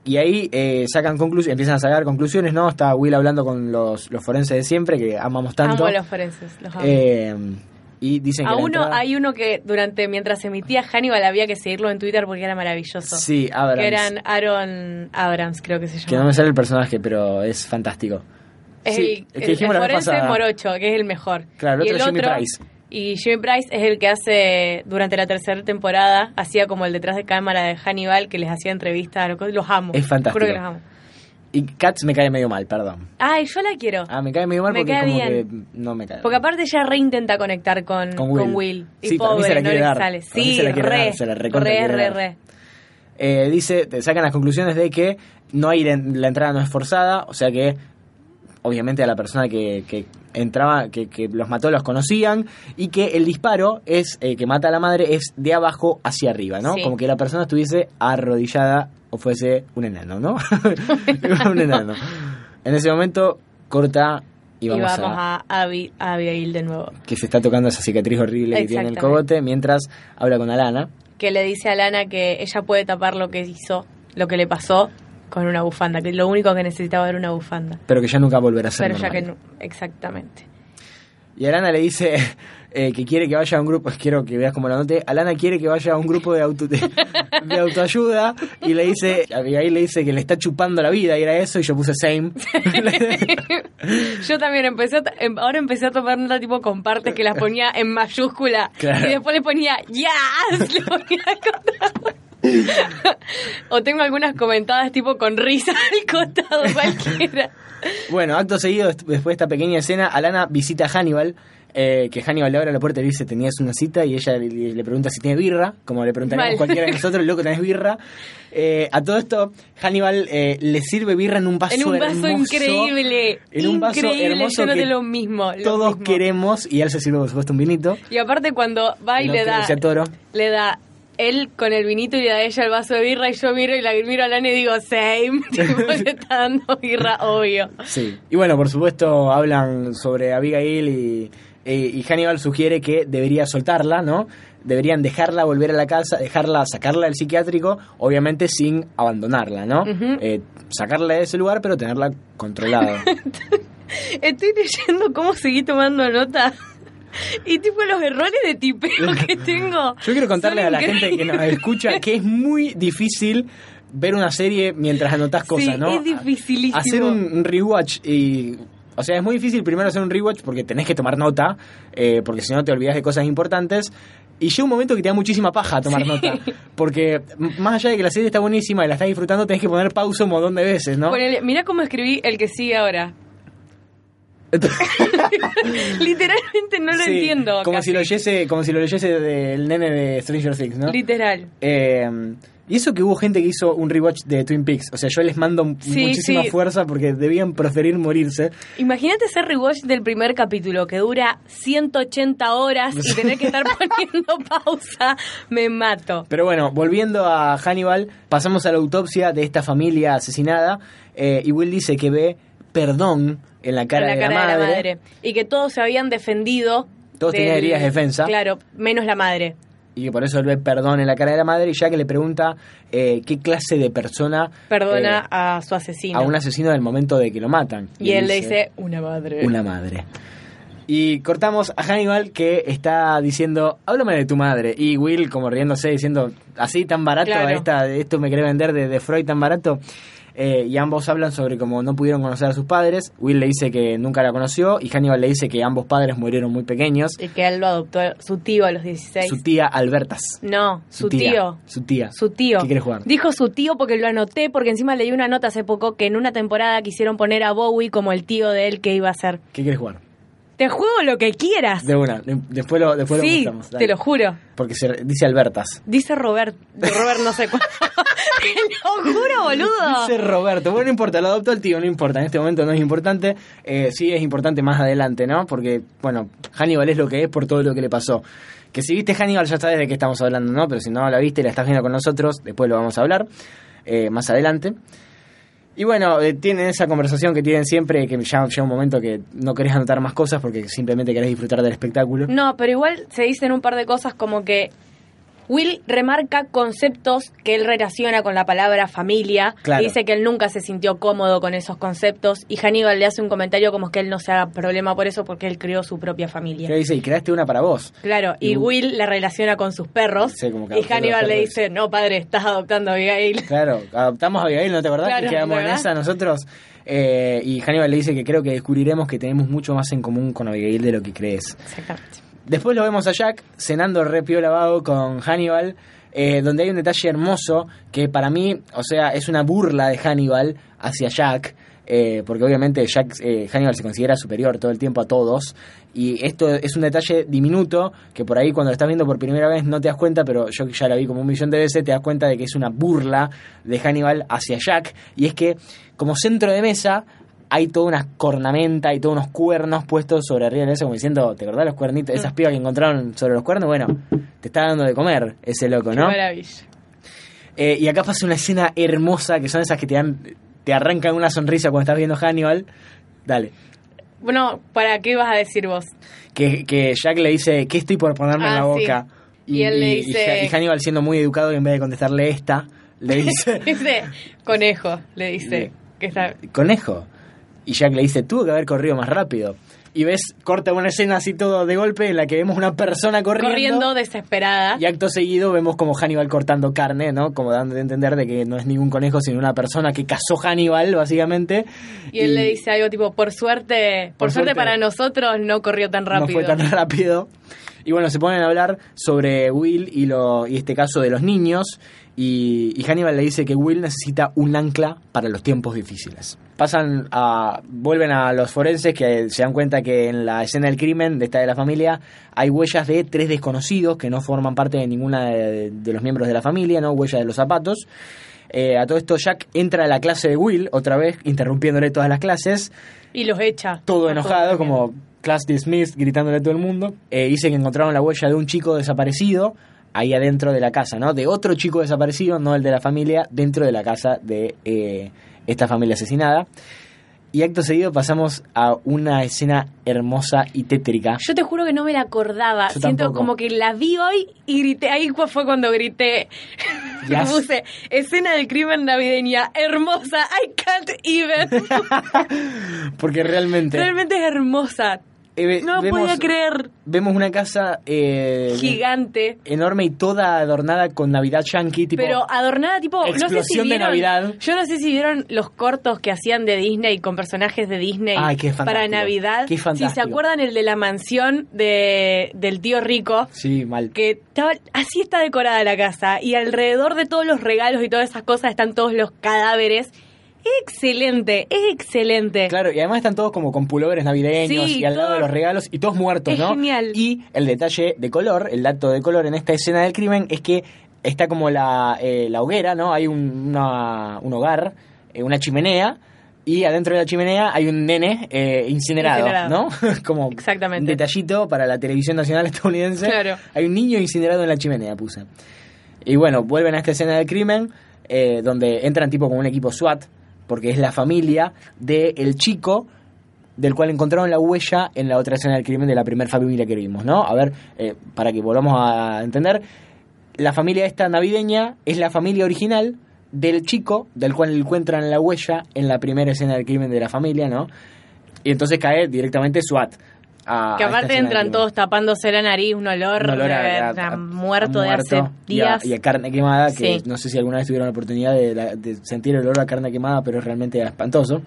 Y ahí eh, sacan conclusiones, empiezan a sacar conclusiones, ¿no? Está Will hablando con los, los forenses de siempre, que amamos tanto. Amo a los forenses, los amo. Y dicen que a uno, entrada- hay uno que durante, mientras emitía Hannibal había que seguirlo en Twitter porque era maravilloso. Sí, Abrams. Que eran Aaron Abrams, creo que se Que no llama. me sale el personaje, pero es fantástico. Es Sí, el, el que el la vez forense. Morocho, que es el mejor. Claro, el y otro es Jimmy Price. Y Jimmy Price es el que hace, durante la tercera temporada, hacía como el detrás de cámara de Hannibal, que les hacía entrevistas. Los, los amo. Es fantástico. Juro que los amo. Y Katz me cae medio mal, perdón. Ay, yo la quiero. Ah, me cae medio mal Me porque cae como bien. que no me cae. Porque aparte ella reintenta conectar con, Con con Will. Will. Y Sí, para mí pobre, se la no quiere le dar. sale. Para mí Sí, se la quiere re, dar, se la recontra re, re, re. Eh, dice, te sacan las conclusiones de que no hay la, la entrada no es forzada, o sea que obviamente a la persona que, que entraba, que, que los mató los conocían y que el disparo es eh, que mata a la madre es de abajo hacia arriba, ¿no? Sí. Como que la persona estuviese arrodillada o fuese un enano, ¿no? [LAUGHS] un enano. En ese momento corta y Y vamos, vamos, a, a, Abby- a Abigail de nuevo. que se está tocando esa cicatriz horrible que tiene en el cogote mientras habla con Alana. Que le dice a Lana que ella puede tapar lo que hizo, lo que le pasó, con una bufanda. Que lo único que necesitaba era una bufanda. Pero que ya nunca volverá a ser Pero ya que no. Exactamente. Y Alana le dice eh, que quiere que vaya a un grupo, [LAUGHS] quiero que veas como la noté, Alana quiere que vaya a un grupo de, auto, de, [LAUGHS] de autoayuda y le dice, Abigail le dice que le está chupando la vida y era eso y yo puse same. [LAUGHS] Yo también empecé, a, em- ahora empecé a tomar nota tipo con partes que las ponía en mayúscula Claro. y después le ponía yes, le ponía o tengo algunas comentadas tipo con risa al costado cualquiera. bueno, acto seguido, des- después de esta pequeña escena, Alana visita a Hannibal. Eh, que Hannibal le abre la puerta y le dice tenías una cita y ella le, le pregunta si tiene birra como le preguntaríamos Mal. cualquiera de nosotros loco tenés birra Eh, a todo esto Hannibal eh, le sirve birra en un vaso En un vaso hermoso, increíble. en un vaso increíble, hermoso yo no que de lo mismo. lo todos mismo. queremos y él se sirve por supuesto un vinito Y aparte cuando va y No le da, toro. le da él con el vinito y le da a ella el vaso de birra y yo miro y la miro a Lana y digo, same, [LAUGHS] tipo, le [LAUGHS] está dando birra, obvio. Sí. Y bueno, por supuesto, hablan sobre Abigail y, y, y Hannibal sugiere que debería soltarla, ¿no? Deberían dejarla volver a la casa, dejarla, sacarla del psiquiátrico, obviamente sin abandonarla, ¿no? Eh, sacarla de ese lugar, pero tenerla controlada. [LAUGHS] Estoy leyendo cómo seguí tomando nota. Y tipo los errores de tipeo que [LAUGHS] tengo. Yo quiero contarle a la gente que nos escucha que es muy difícil ver una serie mientras anotás cosas, Sí, ¿no? es dificilísimo. Hacer un rewatch y... O sea, es muy difícil primero hacer un rewatch porque tenés que tomar nota, eh, porque si no te olvidas de cosas importantes. Y llega un momento que te da muchísima paja tomar Sí. nota. Porque más allá de que la serie está buenísima y la estás disfrutando, tenés que poner pausa un montón de veces, ¿no? Ponele- mirá cómo escribí el que sigue ahora. [LAUGHS] Literalmente no lo Sí, entiendo. Como casi. si, lo leyese, como si lo leyese del nene de Stranger Things, ¿no? Literal. Eh, y eso que hubo gente que hizo un rewatch de Twin Peaks. O sea, yo les mando Sí, muchísima sí. fuerza porque debían preferir morirse. Imagínate hacer rewatch del primer capítulo que dura 180 horas y tener que estar [LAUGHS] poniendo pausa. Me mato. Pero bueno, volviendo a Hannibal, pasamos a la autopsia de esta familia asesinada. eh, y Will dice que ve perdón en la cara, en la de, cara la de la madre. Y que todos se habían defendido. Todos tenían heridas de defensa. Claro, menos la madre. Y que por eso él ve perdón en la cara de la madre. Y ya que le pregunta eh, qué clase de persona Perdona eh, a su asesino. a un asesino del momento de que lo matan. y él le dice, una madre. Una madre. Y cortamos a Hannibal que está diciendo, háblame de tu madre. Y Will como riéndose, diciendo, así tan barato, Claro. esta, esto me quiere vender de, de Freud tan barato. Eh, y ambos hablan sobre cómo no pudieron conocer a sus padres. Will le dice que nunca la conoció y Hannibal le dice que ambos padres murieron muy pequeños. Y que él lo adoptó su tío a los 16. Su tía Albertas. No, su, tía, tío. Su tía. Su tío. ¿Qué quieres jugar? Dijo su tío porque lo anoté, porque encima leí una nota hace poco que en una temporada quisieron poner a Bowie como el tío de él que iba a ser. ¿Qué quieres jugar? Te juego lo que quieras. De una. Después lo, después sí, lo mostramos. te lo juro. Porque se, dice Albertas. Dice Robert, Robert no sé cuánto. [LAUGHS] te lo juro, boludo. Dice Roberto. Bueno, no importa, lo adoptó el tío, no importa. En este momento no es importante. Eh, sí es importante más adelante, ¿no? Porque, bueno, Hannibal es lo que es por todo lo que le pasó. Que si viste Hannibal ya sabes de qué estamos hablando, ¿no? Pero si no la viste y la estás viendo con nosotros, después lo vamos a hablar eh, más adelante. Y bueno, eh, tienen esa conversación que tienen siempre, que ya llega un momento que no querés anotar más cosas porque simplemente querés disfrutar del espectáculo. No, pero igual se dicen un par de cosas como que Will remarca conceptos que él relaciona con la palabra familia. Claro. Y dice que él nunca se sintió cómodo con esos conceptos. Y Hannibal le hace un comentario como que él no se haga problema por eso porque él creó su propia familia. Dice, y creaste una para vos. Claro, y, Y- Will la relaciona con sus perros. Sí, como que y Hannibal le dice, no padre, estás adoptando a Abigail. Claro, adoptamos a Abigail, ¿no te acordás? Claro, que quedamos en esa nosotros. Eh, y Hannibal le dice que creo que descubriremos que tenemos mucho más en común con Abigail de lo que crees. Exactamente. Después lo vemos a Jack cenando re piola vago con Hannibal, eh, donde hay un detalle hermoso que para mí, o sea, es una burla de Hannibal hacia Jack, eh, porque obviamente Jack, eh, Hannibal se considera superior todo el tiempo a todos, y esto es un detalle diminuto que por ahí cuando lo estás viendo por primera vez no te das cuenta, pero yo ya la vi como un millón de veces, te das cuenta de que es una burla de Hannibal hacia Jack, y es que como centro de mesa hay toda una cornamenta y todos unos cuernos puestos sobre arriba de eso, como diciendo, ¿te acordás los cuernitos? Esas pibas que encontraron sobre los cuernos, bueno, te está dando de comer ese loco, Qué ¿no? maravilla. Eh, y acá pasa una escena hermosa, que son esas que te dan, te arrancan una sonrisa cuando estás viendo Hannibal. Dale. Bueno, ¿para qué ibas a decir vos? Que, que Jack le dice, ¿qué estoy por ponerme en Ah, la sí. boca? Y él le dice- y Hannibal siendo muy educado y en vez de contestarle esta, le [LAUGHS] dice, Dice, conejo, le dice. Le- Que está... conejo. Y Jack le dice, tuvo que haber corrido más rápido. Y ves, corta una escena así todo de golpe en la que vemos una persona corriendo. Corriendo desesperada. Y acto seguido vemos como Hannibal cortando carne, ¿no? Como dando de entender de que no es ningún conejo, sino una persona que cazó Hannibal, básicamente. Y él le dice algo tipo, por suerte, por, Por suerte, suerte, para nosotros no corrió tan rápido. No fue tan [LAUGHS] rápido. Y bueno, se ponen a hablar sobre Will y, lo, y este caso de los niños. Y, y Hannibal le dice que Will necesita un ancla para los tiempos difíciles. Pasan a. vuelven a los forenses que se dan cuenta que en la escena del crimen de esta de la familia hay huellas de tres desconocidos que no forman parte de ninguna de, de los miembros de la familia, ¿no? Huellas de los zapatos. Eh, a todo esto, Jack entra a la clase de Will, otra vez, interrumpiéndole todas las clases Y los echa. todo enojado, como class dismissed, gritándole a todo el mundo. Eh, dice que encontraron la huella de un chico desaparecido ahí adentro de la casa, ¿no? De otro chico desaparecido, no el de la familia, dentro de la casa de eh, esta familia asesinada. Y acto seguido pasamos a una escena hermosa y tétrica. Yo te juro que no me la acordaba. Yo Siento tampoco. como que la vi hoy y grité. Ahí fue cuando grité. [LAUGHS] Puse escena del crimen navideña. Hermosa. I can't even. [LAUGHS] Porque realmente... Realmente es hermosa. Eh, No vemos, podía creer. Vemos una casa eh, Gigante. enorme y toda adornada con Navidad Yankee, tipo... pero adornada tipo no sé si explosión de Navidad. yo no sé si vieron los cortos que hacían de Disney con personajes de Disney Ay, qué para. Navidad Qué si se acuerdan el de la mansión de del tío rico Sí, mal. que estaba, así está decorada la casa y alrededor de todos los regalos y todas esas cosas están todos los cadáveres. Excelente, es excelente. Claro, y además están todos como con pullovers navideños Sí, y al lado de los regalos y todos muertos, Es ¿no? genial. Y el detalle de color, el dato de color en esta escena del crimen es que está como la, eh, la hoguera, ¿no? Hay un, una- un hogar, eh, una chimenea. Y adentro de la chimenea hay un nene eh, incinerado, Incinerado. ¿no? [LAUGHS] como Exactamente. un detallito para la televisión nacional estadounidense. Claro. Hay un niño incinerado en la chimenea, puse. Y bueno, vuelven a esta escena del crimen, eh, donde entran tipo como un equipo SWAT, porque es la familia del chico del cual encontraron la huella en la otra escena del crimen de la primera familia que vimos, ¿no? A ver, eh, para que volvamos a entender, la familia esta navideña es la familia original del chico del cual encuentran la huella en la primera escena del crimen de la familia, ¿no? Y entonces cae directamente SWAT a. Que aparte entran todos tapándose la nariz, un olor, un olor a, de- a- a a- muerto de hace y a- días. Y a, carne quemada, que Sí. no sé si alguna vez tuvieron la oportunidad de, la- de sentir el olor a carne quemada, pero es realmente espantoso.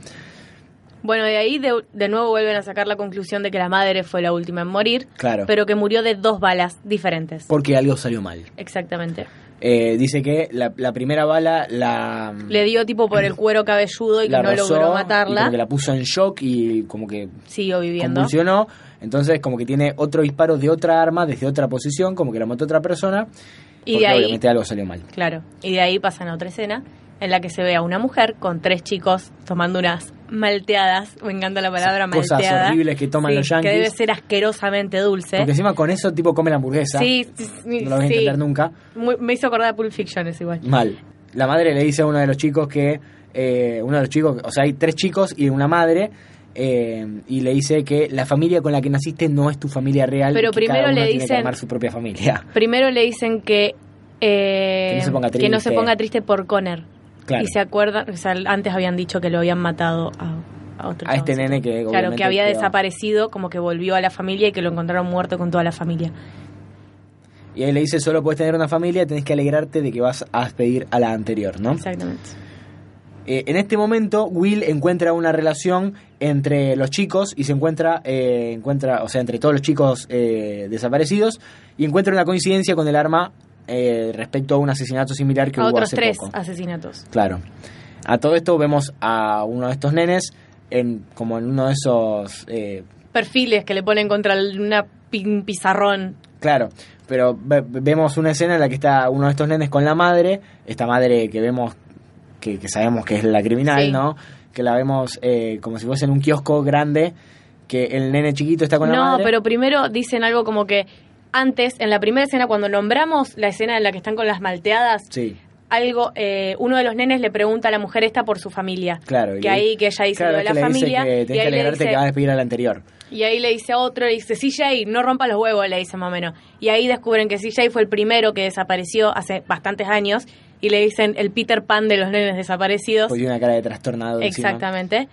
Bueno, de ahí de, de nuevo vuelven a sacar la conclusión de que la madre fue la última en morir, Claro. pero que murió de dos balas diferentes. Porque algo salió mal. Exactamente. Eh, dice que la, la primera bala la. Le dio tipo por el cuero cabelludo y que no logró y matarla. como que la puso en shock y como que Siguió viviendo. convulsionó. Entonces, como que tiene otro disparo de otra arma desde otra posición, como que la mató otra persona. Y de ahí, obviamente algo salió mal. claro, y de ahí pasan a otra escena en la que se ve a una mujer con tres chicos tomando unas malteadas, me encanta la palabra Esas cosas malteada. horribles que toman Sí, los yankees. Que debe ser asquerosamente dulce. Porque encima con eso tipo come la hamburguesa. Sí, sí, No lo voy a sí. entender nunca. Muy- me hizo acordar a Pulp Fiction, es igual. Mal. La madre le dice a uno de los chicos que. eh, uno de los chicos, o sea, hay tres chicos y una madre. Eh, y le dice que la familia con la que naciste no es tu familia real. Pero que primero cada uno le tiene que dicen- armar su propia familia. [LAUGHS] Primero le dicen que, eh, Que no se ponga que no se triste. ponga triste por Conner. Claro. Y se acuerdan, o sea, antes habían dicho que lo habían matado a, a otro A este nene que Claro, que había quedó- desaparecido, como que volvió a la familia y que lo encontraron muerto con toda la familia. Y ahí le dice: solo puedes tener una familia, tenés que alegrarte de que vas a despedir a la anterior, ¿no? Exactamente. Eh, en este momento, Will encuentra una relación entre los chicos y se encuentra, eh, encuentra o sea, entre todos los chicos eh, desaparecidos y encuentra una coincidencia con el arma eh, respecto a un asesinato similar que A hubo otros hace tres poco. asesinatos. Claro. A todo esto vemos a uno de estos nenes en como en uno de esos eh, Perfiles que le ponen contra una un pizarrón. Claro, pero ve- vemos una escena en la que está uno de estos nenes con la madre, esta madre que vemos, que, que sabemos que es la criminal, Sí. ¿no? Que la vemos eh, como si fuese en un kiosco grande, que el nene chiquito está con la No, madre. pero primero dicen algo como que antes, en la primera escena, cuando nombramos la escena en la que están con las malteadas, Sí, algo, eh, uno de los nenes le pregunta a la mujer esta por su familia. claro. y Que le- ahí, que ella dice claro, lo de la le dice familia. que y, tenés que ahí le dice, que va a despedir al anterior. y ahí le dice a otro, le dice, CJ, no rompa los huevos, le dice más o menos. Y ahí descubren que CJ fue el primero que desapareció hace bastantes años. Y le dicen el Peter Pan de los nenes desaparecidos. Una cara de trastornado. encima. Exactamente.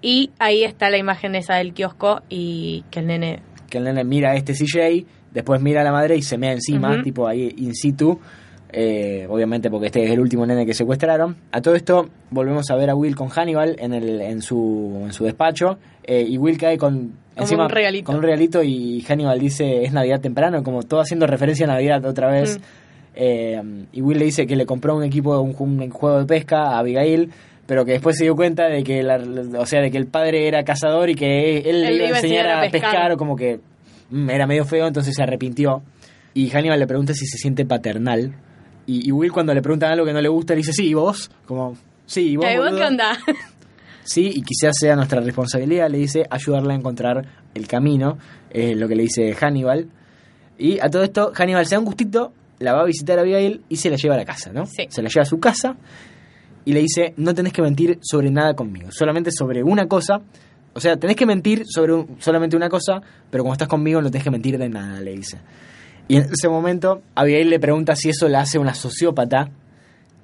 Y ahí está la imagen esa del kiosco y que el nene... que el nene mira a este CJ, después mira a la madre y se mea encima, tipo ahí in situ. eh, obviamente porque este es el último nene que secuestraron. A todo esto volvemos a ver a Will con Hannibal en, el, en, su, en su despacho. eh, y Will cae con, encima, un regalito. con un regalito y Hannibal dice es Navidad temprano, como todo haciendo referencia a Navidad otra vez. Mm. Eh, y Will le dice que le compró un equipo, un, un juego de pesca a Abigail, pero que después se dio cuenta de que, la, o sea, de que el padre era cazador y que él, le iba a enseñar a pescar. o como que mm, era medio feo, entonces se arrepintió. Y Hannibal le pregunta si se siente paternal. Y, y Will cuando le preguntan algo que no le gusta, le dice, sí, ¿y vos? Como, sí, ¿y vos? "Eh, ¿vos boludo?". qué onda? [LAUGHS] Sí, y quizás sea nuestra responsabilidad, le dice, ayudarla a encontrar el camino, es lo que le dice Hannibal. Y a todo esto, Hannibal se da un gustito, la va a visitar a Abigail y se la lleva a la casa, ¿no? Sí. Se la lleva a su casa y le dice, no tenés que mentir sobre nada conmigo, solamente sobre una cosa. O sea, tenés que mentir sobre un- solamente una cosa, pero cuando estás conmigo no tenés que mentir de nada, le dice. Y en ese momento, Abigail le pregunta si eso la hace una sociópata.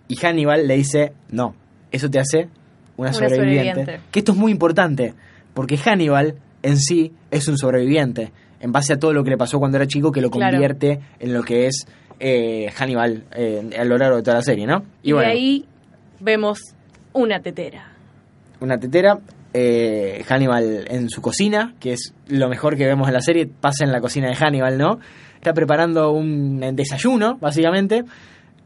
Y Hannibal le dice, no, eso te hace una, Una sobreviviente. sobreviviente. Que esto es muy importante, porque Hannibal en sí es un sobreviviente, en base a todo lo que le pasó cuando era chico, que lo Claro. convierte en lo que es eh, Hannibal eh, a lo largo de toda la serie, ¿no? Y, de ahí vemos una tetera. una tetera. eh, Hannibal en su cocina, que es lo mejor que vemos en la serie, pasa en la cocina de Hannibal, ¿no? Está preparando un desayuno, básicamente,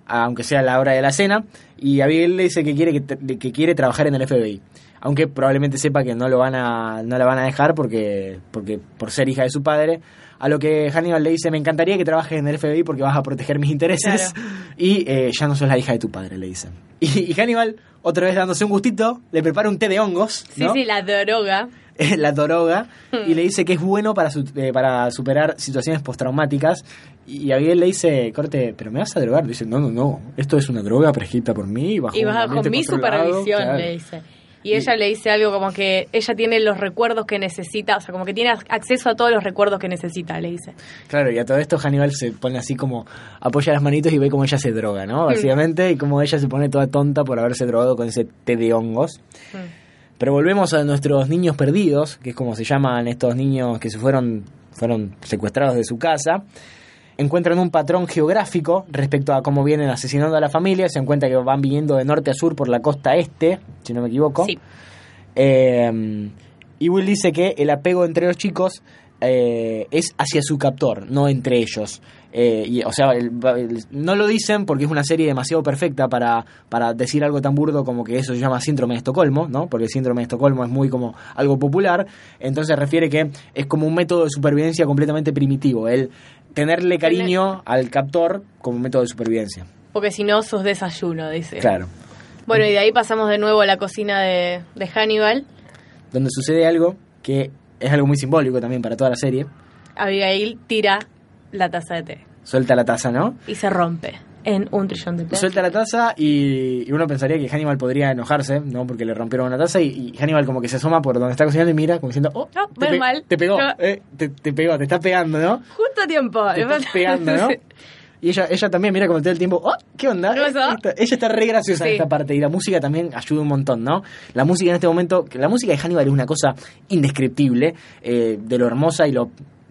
aunque sea la hora de la cena, y Abigail le dice que quiere, que, que quiere trabajar en el FBI. Aunque probablemente sepa que no lo van a, no la van a dejar porque, porque por ser hija de su padre. A lo que Hannibal le dice, me encantaría que trabajes en el FBI porque vas a proteger mis intereses. Claro. Y eh, ya no sos la hija de tu padre, le dicen. Y, y Hannibal, otra vez dándose un gustito, le prepara un té de hongos, Sí, ¿no? sí, la droga. [LAUGHS] la droga, Hmm. y le dice que es bueno para, su- eh, para superar situaciones postraumáticas. Y Abigail le dice, corte, ¿pero me vas a drogar? Le dice, no, no, no, esto es una droga prescrita por mí. Bajo Y bajo mi controlado". supervisión, Claro. le dice. Y ella le dice algo como que ella tiene los recuerdos que necesita, o sea, como que tiene acceso a todos los recuerdos que necesita, le dice. Claro, y a todo esto Hannibal se pone así como, apoya las manitos y ve cómo ella se droga. ¿no? Básicamente, y como ella se pone toda tonta por haberse drogado con ese té de hongos. Mm. Pero volvemos a nuestros niños perdidos, que es como se llaman estos niños que se fueron, fueron secuestrados de su casa. Encuentran un patrón geográfico respecto a cómo vienen asesinando a la familia. Se encuentra que van viniendo de norte a sur por la costa este, si no me equivoco. Sí. Eh, y Will dice que el apego entre los chicos eh, es hacia su captor, no entre ellos. Eh, y, o sea, el- el- no lo dicen porque es una serie demasiado perfecta para, para decir algo tan burdo como que eso se llama síndrome de Estocolmo, ¿no? Porque el síndrome de Estocolmo es muy como algo popular. Entonces refiere que es como un método de supervivencia completamente primitivo. El tenerle cariño al captor como método de supervivencia. Porque si no, sos desayuno, dice. Claro. Bueno, y de ahí pasamos de nuevo a la cocina de, de Hannibal. Donde sucede algo que es algo muy simbólico también para toda la serie. Abigail tira la taza de té Suelta la taza, ¿no? y se rompe en un trillón de pedazos. Suelta la taza y, y uno pensaría que Hannibal podría enojarse, ¿no? Porque le rompieron una taza y, y Hannibal como que se asoma por donde está cocinando y mira como diciendo, oh, No, te, pe- mal. te pegó, No. eh, te, te pegó, te está pegando, ¿no? Justo a tiempo. Te está pegando, ¿no? [LAUGHS] Y ella, ella también mira como todo el tiempo, oh, ¿qué onda? ¿Qué pasó? Esta- ella está re graciosa en esta parte y la música también ayuda un montón, ¿no? La música en este momento, que la música de Hannibal es una cosa indescriptible, eh, de lo hermosa y lo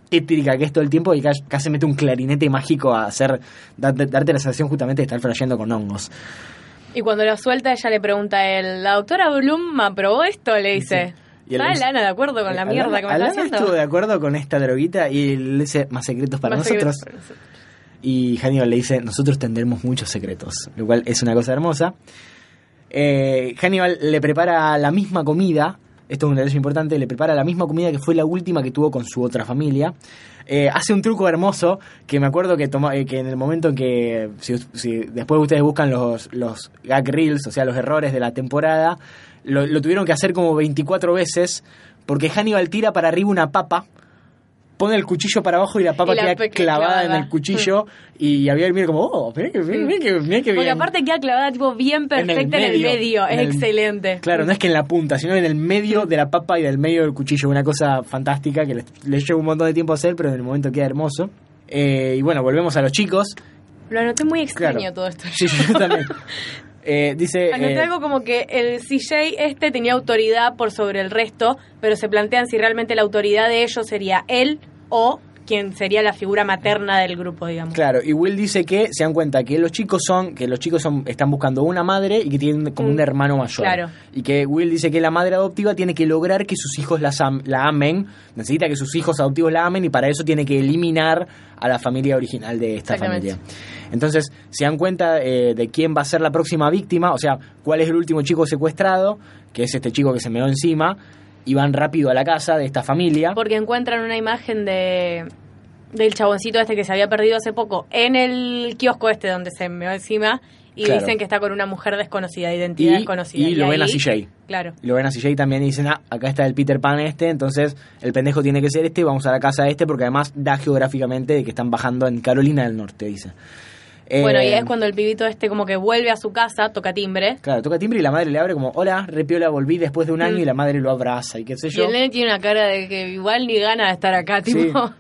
tétrica que es todo el tiempo y ca- casi mete un clarinete mágico a hacer, darte, darte la sensación justamente de estar flasheando con hongos. Y cuando lo suelta, ella le pregunta a él, ¿la doctora Bloom aprobó esto? Le dice. Sí. ¿Está le dice- Lana de acuerdo con la Alana- mierda que me está Alana haciendo? estuvo de acuerdo con esta droguita y le dice más secretos para Más nosotros. secretos para nosotros. Y Hannibal le dice, nosotros tendremos muchos secretos, lo cual es una cosa hermosa. Eh, Hannibal le prepara la misma comida, esto es un detalle importante, le prepara la misma comida que fue la última que tuvo con su otra familia. Eh, hace un truco hermoso que me acuerdo que, toma- eh, que en el momento en que, si, si después ustedes buscan los, los gag reels, o sea, los errores de la temporada, lo, lo tuvieron que hacer como 24 veces porque Hannibal tira para arriba una papa pone el cuchillo para abajo y la papa Y la queda pe- clavada en el cuchillo [LAUGHS] y había mira como, oh, mirá que, mirá que, mirá que Porque bien. aparte queda clavada tipo bien En el perfecta en el medio. en Es el- excelente. Claro, no es que en la punta, sino en el medio de la papa y del medio del cuchillo. Una cosa fantástica que les, les lleva un montón de tiempo hacer, pero en el momento queda hermoso. Eh, y bueno, volvemos a los chicos. Lo anoté muy extraño Claro. todo esto. Sí, yo también. [LAUGHS] Eh, dice... Anoté eh, algo como que el CJ este tenía autoridad por sobre el resto, pero se plantean si realmente la autoridad de ellos sería él o quien sería la figura materna del grupo, digamos. Claro, y Will dice que se dan cuenta que los chicos son, que los chicos son, están buscando una madre y que tienen como un Mm, hermano mayor. claro. Y que Will dice que la madre adoptiva tiene que lograr que sus hijos las am- la amen, necesita que sus hijos adoptivos la amen y para eso tiene que eliminar a la familia original de esta familia. Entonces se dan cuenta eh, de quién va a ser la próxima víctima, o sea, cuál es el último chico secuestrado, que es este chico que se meó encima, y van rápido a la casa de esta familia. Porque encuentran una imagen de del chaboncito este que se había perdido hace poco en el kiosco este donde se meó encima y Claro. dicen que está con una mujer desconocida, identidad y, desconocida. y lo ven a CJ. Claro. Y lo ven a CJ también y dicen, ah, acá está el Peter Pan este, entonces el pendejo tiene que ser este, vamos a la casa de este, porque además da geográficamente de que están bajando en Carolina del Norte, dice. Eh, Bueno, y es cuando el pibito este como que vuelve a su casa, toca timbre. Claro, toca timbre y la madre le abre como, hola, repiola, volví después de un año Mm. y la madre lo abraza y qué sé Y yo. el nene tiene una cara de que igual ni gana de estar acá, tipo,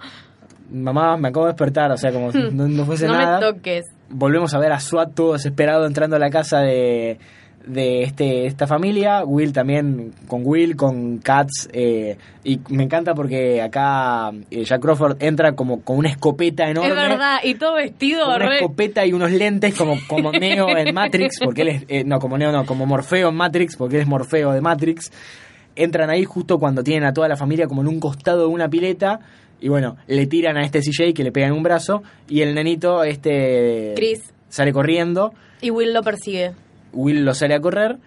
Mamá, me acabo de despertar, o sea, como si [LAUGHS] no, no fuese no nada. me toques. Volvemos a ver a Swat todo desesperado entrando a la casa de, de este, esta familia. Will también, con Will, con Katz. eh, y me encanta porque acá eh, Jack Crawford entra como con una escopeta enorme. Es verdad, y todo vestido Con una escopeta y unos lentes como, como [LAUGHS] Neo en Matrix, porque él es, eh, no, como Neo no, como Morfeo en Matrix, porque él es Morfeo de Matrix. Entran ahí justo cuando tienen a toda la familia como en un costado de una pileta y bueno, le tiran a este CJ que le pegan un brazo y el nenito, este... Chris. Sale corriendo, Y Will lo persigue. Will lo sale a correr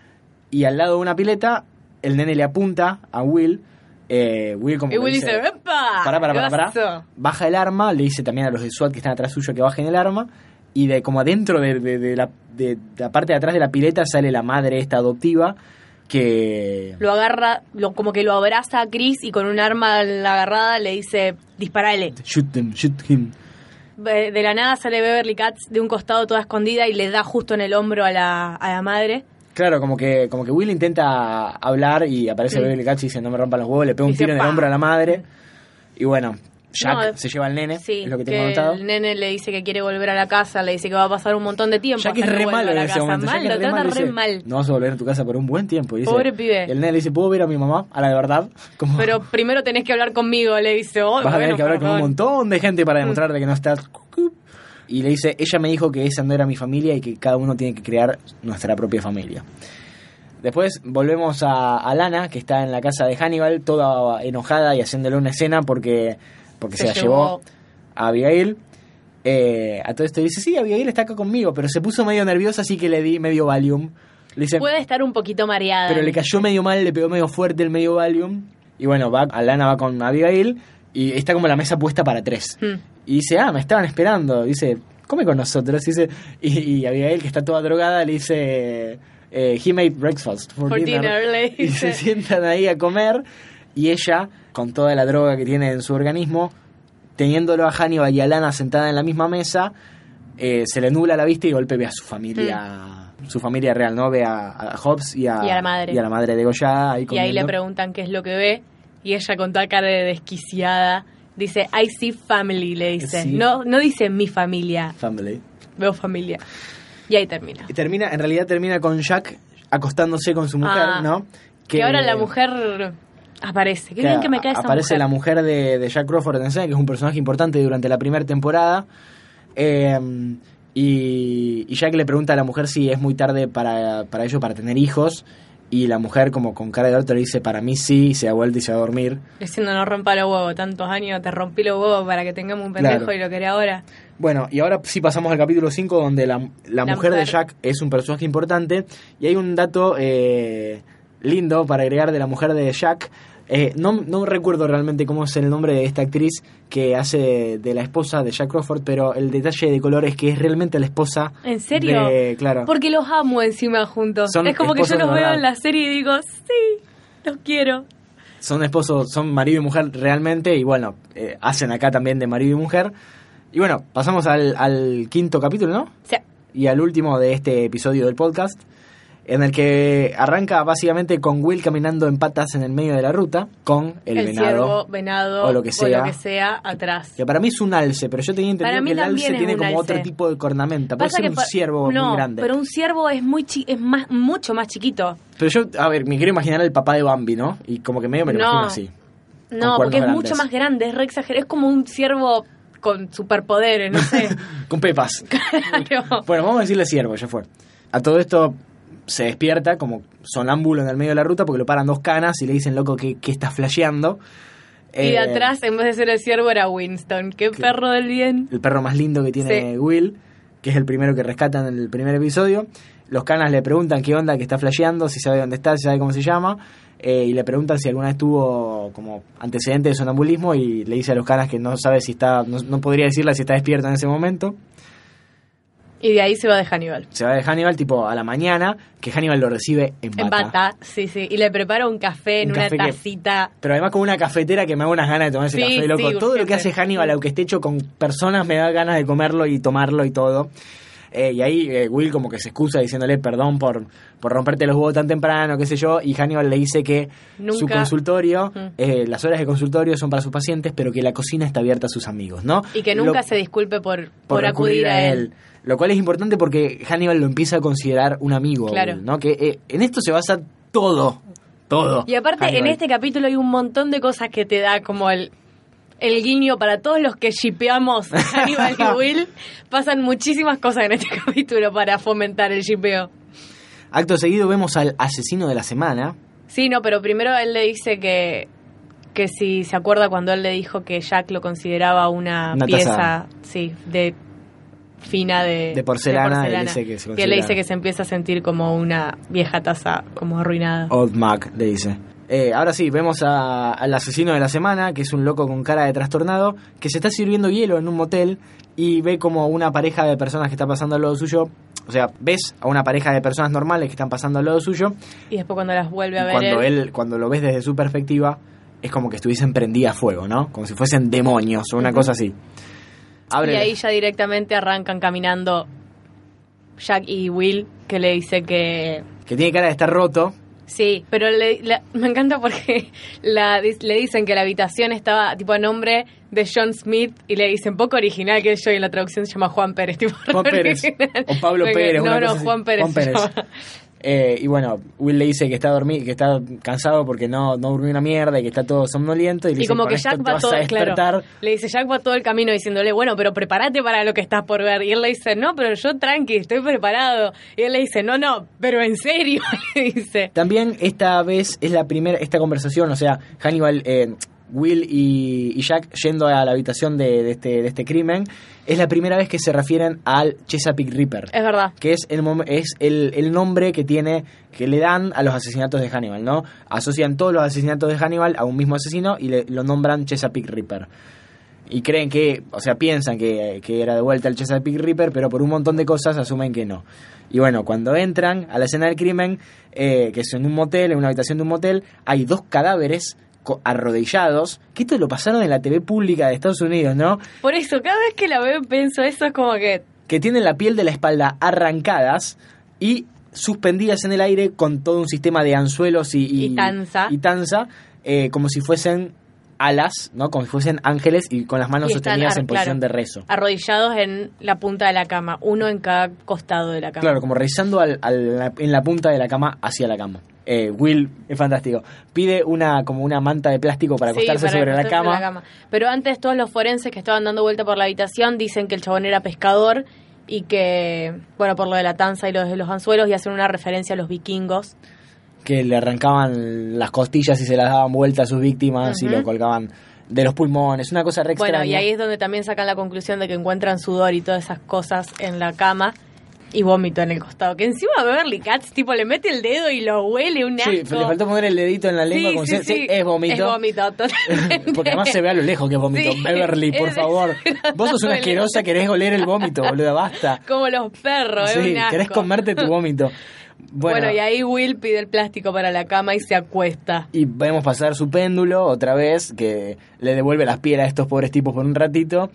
y al lado de una pileta el nene le apunta a Will. eh, Will como Y Will dice, ¡epa! Pará, pará, ¿qué pará, pará. pasó?". Baja el arma, le dice también a los de SWAT que están atrás suyo que bajen el arma. Y de como adentro de, de- de la, de la parte de atrás de la pileta sale la madre esta adoptiva que... Lo agarra, lo, como que lo abraza a Chris y con un arma la agarrada le dice, disparale. Shoot them, shoot him. De la nada sale Beverly Katz de un costado toda escondida y le da justo en el hombro a la, a la madre. Claro, como que, como que Will intenta hablar y aparece. Beverly Katz y dice no me rompan los huevos, le pega un tiro en el hombro a la madre. Y bueno, Jack No, se lleva al nene, Sí, es lo que que tengo anotado. el nene le dice que quiere volver a la casa, le dice que va a pasar un montón de tiempo. Jack hasta es que re malo en la ese casa. momento. Mal, Jack lo trata re mal. No vas a volver a tu casa por un buen tiempo. dice- Pobre pibe. El nene le dice, ¿puedo ver a mi mamá? A la de verdad. [LAUGHS] Como, Pero primero tenés que hablar conmigo, le dice. Oh, vas a tener que hablar con un montón de gente para demostrarte que no estás... Y le dice, ella me dijo que esa no era mi familia y que cada uno tiene que crear nuestra propia familia. Después volvemos a, a Lana, que está en la casa de Hannibal, toda enojada y haciéndole una escena porque, porque se, Se la llevó. llevó a Abigail. Eh, a todo esto dice, sí, Abigail está acá conmigo, pero se puso medio nerviosa, así que le di medio Valium. Le dice, Puede estar un poquito mareada. pero le cayó medio mal, le pegó medio fuerte el medio Valium. Y bueno, va, Alana va con Abigail y está como la mesa puesta para tres. Hmm. Y dice, ah, me estaban esperando. Dice, come con nosotros. Y, dice, y, y Abigail, que está toda drogada, le dice, eh, he made breakfast for, For dinner. dinner, le [LAUGHS] Y se sientan ahí a comer. Y ella, con toda la droga que tiene en su organismo, teniéndolo a Hannibal y a Lana sentada en la misma mesa, eh, se le nubla la vista y de golpe ve a su familia, su familia real, ¿no? Ve a, a Hobbs y a, Mm. Y a la madre. y a la madre degollada ahí Y ahí le preguntan qué es lo que ve. Y ella con toda cara de desquiciada dice, I see family, le dice. Sí. No, no dice mi familia, Family. veo familia. Y ahí termina. Y termina, en realidad termina con Jack acostándose con su mujer, Ah, ¿no? Que, ahora la mujer aparece. Qué bien que me cae esa aparece mujer. la mujer de, de Jack Crawford en escena, que es un personaje importante durante la primera temporada. Eh, y, y Jack le pregunta a la mujer si es muy tarde para, para ello, para tener hijos. Y la mujer, como con cara de orto, le dice: Para mí sí, y se da vuelta y se va a dormir. Diciendo no rompa los huevos, tantos años te rompí los huevos para que tengamos un pendejo Claro. y lo querés ahora. Bueno, y ahora sí pasamos al capítulo 5 donde la, la La mujer, de. Jack es un personaje importante y hay un dato eh, lindo para agregar de la mujer de Jack. Eh, no, no recuerdo realmente cómo es el nombre de esta actriz que hace de la esposa de Jack Crawford, pero el detalle de color es que es realmente la esposa. ¿En serio? de- claro. Porque los amo encima juntos. Son es como que yo los veo en la serie y digo, sí, los quiero. Son esposos, son marido y mujer realmente y bueno, eh, hacen acá también de marido y mujer. Y bueno, pasamos al, al quinto capítulo, ¿no? Sea, y al último de este episodio del podcast, en el que arranca básicamente con Will caminando en patas en el medio de la ruta, con el, el, venado. ciervo, venado o lo que sea. sea atrás. Que para mí es un alce, pero yo tenía entendido que el alce tiene como alce. otro tipo de cornamenta. Puede Pasa ser un ciervo no, muy grande. pero un ciervo es muy chi- es más mucho más chiquito. Pero yo, a ver, me quiero imaginar el papá de Bambi, ¿no? Y como que medio me lo No. imagino así. No, porque es grandes. mucho más grande, es re exagerado, es como un ciervo con superpoderes, no sé. [LAUGHS] Con pepas. [LAUGHS] Claro. Bueno, vamos a decirle ciervo, ya fue. A todo esto se despierta como sonámbulo en el medio de la ruta porque lo paran dos canas y le dicen, loco, que, que estás flasheando. Y de Eh, atrás, en vez de ser el ciervo, era Winston. Qué perro del bien. el perro más lindo que tiene Sí. Will, que es el primero que rescatan en el primer episodio. Los canas le preguntan qué onda, que está flasheando, si sabe dónde está, si sabe cómo se llama, eh, y le preguntan si alguna vez tuvo como antecedentes de sonambulismo y le dice a los canas que no sabe si está, no, no podría decirle si está despierto en ese momento. Y de ahí se va de Hannibal. Se va de Hannibal tipo a la mañana, que Hannibal lo recibe en bata. En bata, sí, sí. Y le prepara un café en Un una café que- tacita. Pero además con una cafetera que me da unas ganas de tomar ese Sí, café, loco. sí, todo lo que hace Hannibal, aunque esté hecho con personas, me da ganas de comerlo y tomarlo y todo. Eh, y ahí eh, Will como que se excusa diciéndole perdón por, por romperte los huevos tan temprano, qué sé yo, y Hannibal le dice que su consultorio, Mm. eh, las horas de consultorio son para sus pacientes, pero que la cocina está abierta a sus amigos, ¿no? Y que nunca Lo- se disculpe por, por, por acudir a él. Lo cual es importante porque Hannibal lo empieza a considerar un amigo, a Claro. Will, ¿no? Que eh, en esto se basa todo, todo. Y aparte, en este capítulo hay un montón de cosas que te da como el, el guiño para todos los que shipeamos Hannibal [LAUGHS] y Will. Pasan muchísimas cosas en este [LAUGHS] capítulo para fomentar el shipeo. Acto seguido vemos al asesino de la semana. Sí, no, pero primero él le dice que, que si se acuerda cuando él le dijo que Jack lo consideraba una, Una pieza, taza. sí, de fina de, De porcelana, él dice que se él le dice que se empieza a sentir como una vieja taza como arruinada. Old Mac, le dice. Eh, ahora sí, vemos a- al asesino de la semana, que es un loco con cara de trastornado, que se está sirviendo hielo en un motel y ve como una pareja de personas que está pasando al lado suyo. O sea, ves a una pareja de personas normales que están pasando al lado suyo. Y después cuando las vuelve a ver cuando él, él, cuando lo ves desde su perspectiva, es como que estuviesen prendidas a fuego, ¿no? Como si fuesen demonios o una cosa así. Y ahí ya directamente arrancan caminando Jack y Will, que le dice que que tiene cara de estar roto Sí, pero le, la- me encanta porque [LAUGHS] la, le dicen que la habitación estaba tipo a nombre de John Smith y le dicen poco original que yo y en la traducción se llama Juan Pérez. Tipo, [LAUGHS] Juan re Pérez. original. O Pablo Pérez. No, no. Juan Pérez. Juan Pérez. Eh, y bueno, Will le dice que está dormido, que está cansado porque no, no durmió una mierda y que está todo somnoliento. Y, le Y dice, como "Con que Jack va todo, claro, le dice Jack va todo el camino diciéndole, bueno, pero prepárate para lo que estás por ver. Y él le dice, no, pero yo tranqui, estoy preparado. Y él le dice, no, no, pero en serio, [LAUGHS] le dice. También esta vez es la primera, esta conversación, o sea, Hannibal, eh, Will y, y Jack yendo a la habitación de, de este, de este crimen, es la primera vez que se refieren al Chesapeake Reaper. Es verdad. que es el es el, el nombre que tiene que le dan a los asesinatos de Hannibal, ¿no? Asocian todos los asesinatos de Hannibal a un mismo asesino y le, lo nombran Chesapeake Reaper. Y creen que, o sea, piensan que, que era de vuelta el Chesapeake Reaper, pero por un montón de cosas asumen que no. Y bueno, cuando entran a la escena del crimen, eh, que es en un motel, en una habitación de un motel, hay dos cadáveres arrodillados, que esto lo pasaron en la TV pública de Estados Unidos, ¿no? Por eso, cada vez que la veo pienso eso, es como que que tienen la piel de la espalda arrancadas y suspendidas en el aire con todo un sistema de anzuelos y, Y tanza. y tanza, eh, como si fuesen alas, ¿no? Como si fuesen ángeles y con las manos sostenidas en posición claro. de rezo. arrodillados en la punta de la cama, uno en cada costado de la cama. Claro, como rezando al- al- en la punta de la cama hacia la cama. Eh, Will es fantástico. Pide una como una manta de plástico para Sí, acostarse para sobre la cama. Pero antes todos los forenses que estaban dando vuelta por la habitación dicen que el chabón era pescador y que, bueno, por lo de la tanza y lo de los anzuelos y hacen una referencia a los vikingos. que le arrancaban las costillas y se las daban vuelta a sus víctimas y lo colgaban de los pulmones. Una cosa re Bueno, y extraña. ahí es donde también sacan la conclusión de que encuentran sudor y todas esas cosas en la cama y vómito en el costado. Que encima Beverly Cats, tipo, le mete el dedo y lo huele un asco. Sí, le faltó poner el dedito en la lengua Sí, como sí, es vómito. Es vómito, totalmente. [LAUGHS] Porque además se ve a lo lejos que es vómito. Beverly, por favor. [LAUGHS] Vos sos una asquerosa, querés oler el vómito, boluda, basta. Como los perros, es Sí, un asco. querés comerte tu vómito. Bueno, Bueno, y ahí Will pide el plástico para la cama y se acuesta. y vemos pasar su péndulo otra vez, que le devuelve las pieles a estos pobres tipos por un ratito.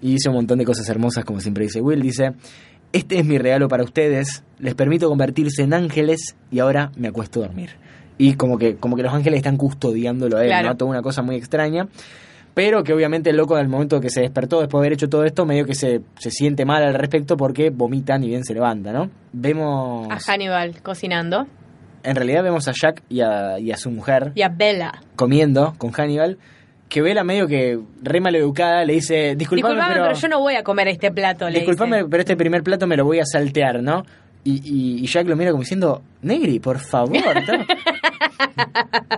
Y dice un montón de cosas hermosas, como siempre dice Will. Dice, este es mi regalo para ustedes, les permito convertirse en ángeles y ahora me acuesto a dormir. Y como que, como que los ángeles están custodiándolo a él, Claro. ¿no? Toda una cosa muy extraña. Pero que obviamente el loco al momento que se despertó después de haber hecho todo esto, medio que se, se siente mal al respecto porque vomita ni bien se levanta, ¿no? Vemos... A Hannibal cocinando En realidad vemos a Jack y a, y a su mujer y a Bella. comiendo con Hannibal, que Vela medio que re maleducada le dice, disculpame, Disculpame, pero, pero... yo no voy a comer este plato, le disculpame, dice. pero este primer plato me lo voy a saltear, ¿no? Y, y, y Jack lo mira como diciendo, Negri, por favor. [LAUGHS]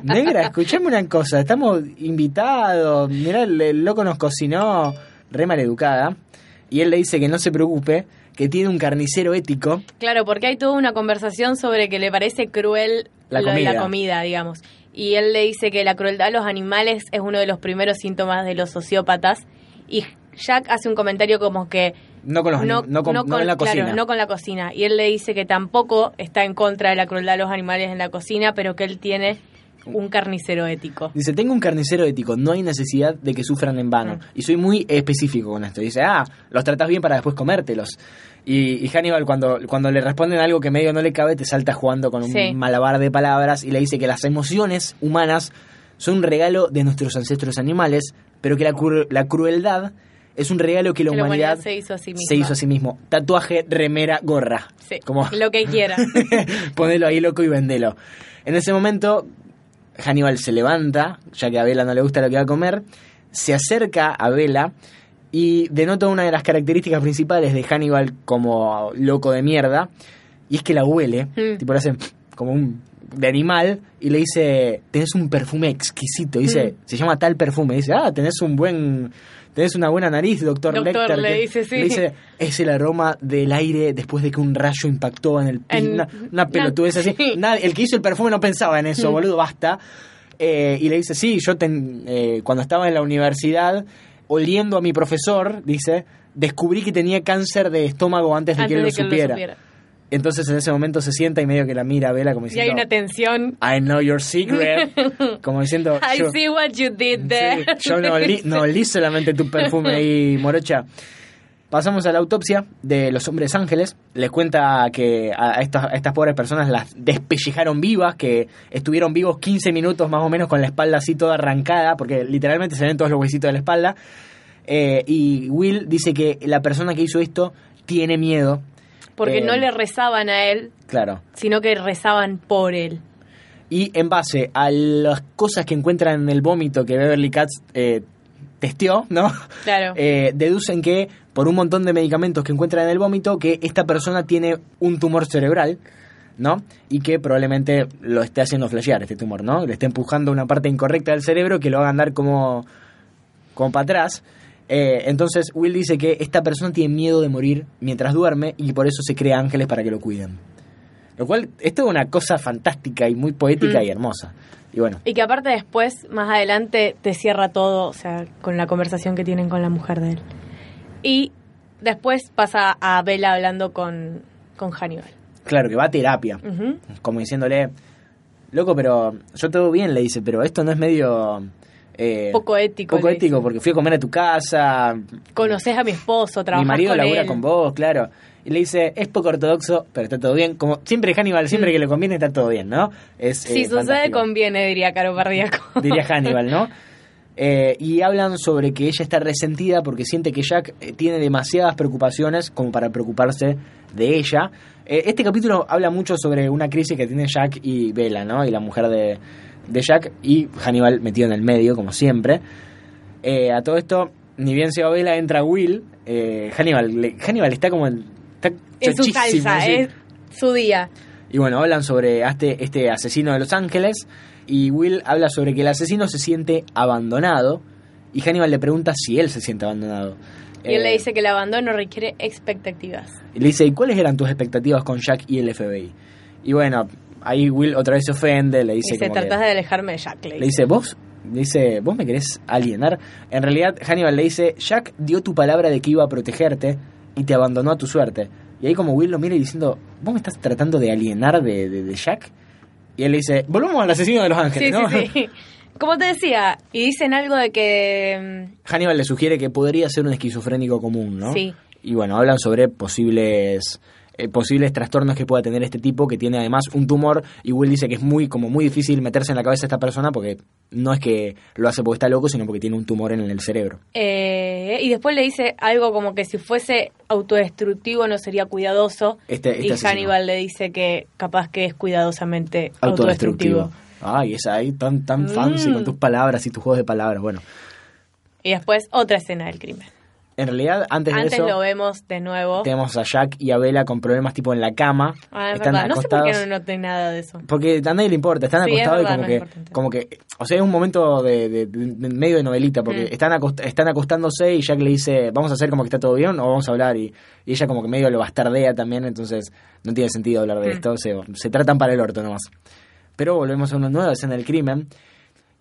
Negra, escuchame una cosa, estamos invitados, mirá, el, el loco nos cocinó re maleducada. Y él le dice que no se preocupe, que tiene un carnicero ético. Claro, porque hay toda una conversación sobre que le parece cruel La lo de comida. la comida, digamos. Y él le dice que la crueldad a los animales es uno de los primeros síntomas de los sociópatas. Y Jack hace un comentario como que No con los no, anim- no con, no no en la claro, cocina. no con la cocina. Y él le dice que tampoco está en contra de la crueldad a los animales en la cocina, pero que él tiene un carnicero ético. Dice, tengo un carnicero ético, no hay necesidad de que sufran en vano. Mm. Y soy muy específico con esto. Dice, ah, los tratas bien para después comértelos. Y, y Hannibal cuando, cuando le responden algo que medio no le cabe, te salta jugando con un Sí. malabar de palabras y le dice que las emociones humanas son un regalo de nuestros ancestros animales, pero que la, cru- la crueldad es un regalo que la, Que la humanidad, humanidad se hizo a sí misma. se hizo a sí mismo. Tatuaje, remera, gorra. Sí, Como lo que quiera. [LAUGHS] Ponelo ahí loco y vendelo. En ese momento, Hannibal se levanta, ya que a Vela no le gusta lo que va a comer, se acerca a Vela y denota una de las características principales de Hannibal como loco de mierda, y es que la huele, Mm. tipo le hace como un de animal y le dice, tenés un perfume exquisito, dice, Mm. se llama tal perfume, dice, ah, tenés un buen, tenés una buena nariz, doctor, Doctor, Lecter. le dice, sí. Le dice, es el aroma del aire después de que un rayo impactó en el. En- Una, una pelotudez así. [LAUGHS] sí. Nadie- el que hizo el perfume no pensaba en eso, Mm. [LAUGHS] boludo, basta. Eh, y le dice, sí, yo ten- eh, cuando estaba en la universidad, oliendo a mi profesor, dice, descubrí que tenía cáncer de estómago antes de antes que él de lo que él supiera. lo supiera. Entonces en ese momento se sienta y medio que la mira a Vela como Y hay diciendo, una tensión. I know your secret. [LAUGHS] como diciendo, I yo, see what you did there. Sí, yo no olí, no [LAUGHS] olí solamente tu perfume ahí, morocha. Pasamos a la autopsia de los hombres ángeles. Les cuenta que a estas, a estas pobres personas las despellejaron vivas, que estuvieron vivos 15 minutos más o menos con la espalda así toda arrancada, porque literalmente se ven todos los huesitos de la espalda. Eh, y Will dice que la persona que hizo esto tiene miedo. Porque Eh, no le rezaban a él, Claro. sino que rezaban por él. Y en base a las cosas que encuentran en el vómito que Beverly Katz eh, testeó, ¿no? Claro. [LAUGHS] Eh, deducen que por un montón de medicamentos que encuentran en el vómito, que esta persona tiene un tumor cerebral, ¿no? Y que probablemente lo esté haciendo flashear este tumor, ¿no? Le esté empujando una parte incorrecta del cerebro que lo haga andar como, como para atrás. Eh, entonces Will dice que esta persona tiene miedo de morir mientras duerme y por eso se crea ángeles para que lo cuiden. Lo cual, esto es una cosa fantástica y muy poética Mm. y hermosa. Y bueno, Y que aparte después, más adelante, te cierra todo, o sea, con la conversación que tienen con la mujer de él. Y después pasa a Bella hablando con, con Hannibal. claro que va a terapia. Como diciéndole, loco, pero yo todo bien, le dice, pero esto no es medio... eh, Poco ético. Poco ético, dice. porque fui a comer a tu casa, Conoces a mi esposo, mi trabajas marido con labura él. con vos, claro. Y le dice, es poco ortodoxo, pero está todo bien. Como siempre Hannibal, siempre Mm. que le conviene está todo bien, ¿no? Es, Si eh, sucede, fantástico. conviene, diría Caro Pardíaco. [LAUGHS] diría Hannibal, ¿no? Eh, y hablan sobre que ella está resentida porque siente que Jack eh, tiene demasiadas preocupaciones como para preocuparse de ella. Este capítulo habla mucho sobre una crisis que tiene Jack y Bella, ¿no? Y la mujer de, de Jack y Hannibal metido en el medio, como siempre. Eh, a todo esto, ni bien se va Bella, entra Will. Eh, Hannibal, le- Hannibal está como en... Está en su salsa, sí. es su día. Y bueno, hablan sobre este, este asesino de Los Ángeles. Y Will habla sobre que el asesino se siente abandonado. Y Hannibal le pregunta si él se siente abandonado. Y él Eh, le dice que el abandono requiere expectativas. y le dice, ¿y cuáles eran tus expectativas con Jack y el FBI? Y bueno, ahí Will otra vez se ofende, le dice Dice, como que- tratás de alejarme de Jack. Le le dice, ¿vos? Le dice, ¿vos me querés alienar? En realidad, Hannibal le dice, Jack dio tu palabra de que iba a protegerte y te abandonó a tu suerte. Y ahí como Will lo mira y diciendo, ¿vos me estás tratando de alienar de, de- de Jack? Y él le dice, volvamos al asesino de los ángeles, Sí, ¿no? sí, sí. [LAUGHS] Como te decía, y dicen algo de que... mm, Hannibal le sugiere que podría ser un esquizofrénico común, ¿no? Sí. Y bueno, hablan sobre posibles eh, posibles trastornos que pueda tener este tipo, que tiene además un tumor, y Will dice que es muy como muy difícil meterse en la cabeza de esta persona porque no es que lo hace porque está loco, sino porque tiene un tumor en el cerebro. eh, y después le dice algo como que si fuese autodestructivo no sería cuidadoso. Este, este y asesino. Hannibal le dice que capaz que es cuidadosamente autodestructivo. autodestructivo. Ay, esa ahí tan, tan fancy Mm. con tus palabras y tus juegos de palabras. Bueno, Y después otra escena del crimen. En realidad, antes, Antes de eso, lo vemos de nuevo. tenemos a Jack y a Bella con problemas tipo en la cama. Ah, es Están verdad. No sé por qué acostados. no noté nada de eso. Porque a nadie le importa, están Sí, es acostados verdad, y como no que, importante. como que, o sea, es un momento de, de- de- de medio de novelita, porque Mm. están, acost- están acostándose y Jack le dice, vamos a hacer como que está todo bien o vamos a hablar y, y ella como que medio lo bastardea también, entonces no tiene sentido hablar de Mm. esto, se, se tratan para el orto nomás. Pero volvemos a una nueva escena del crimen,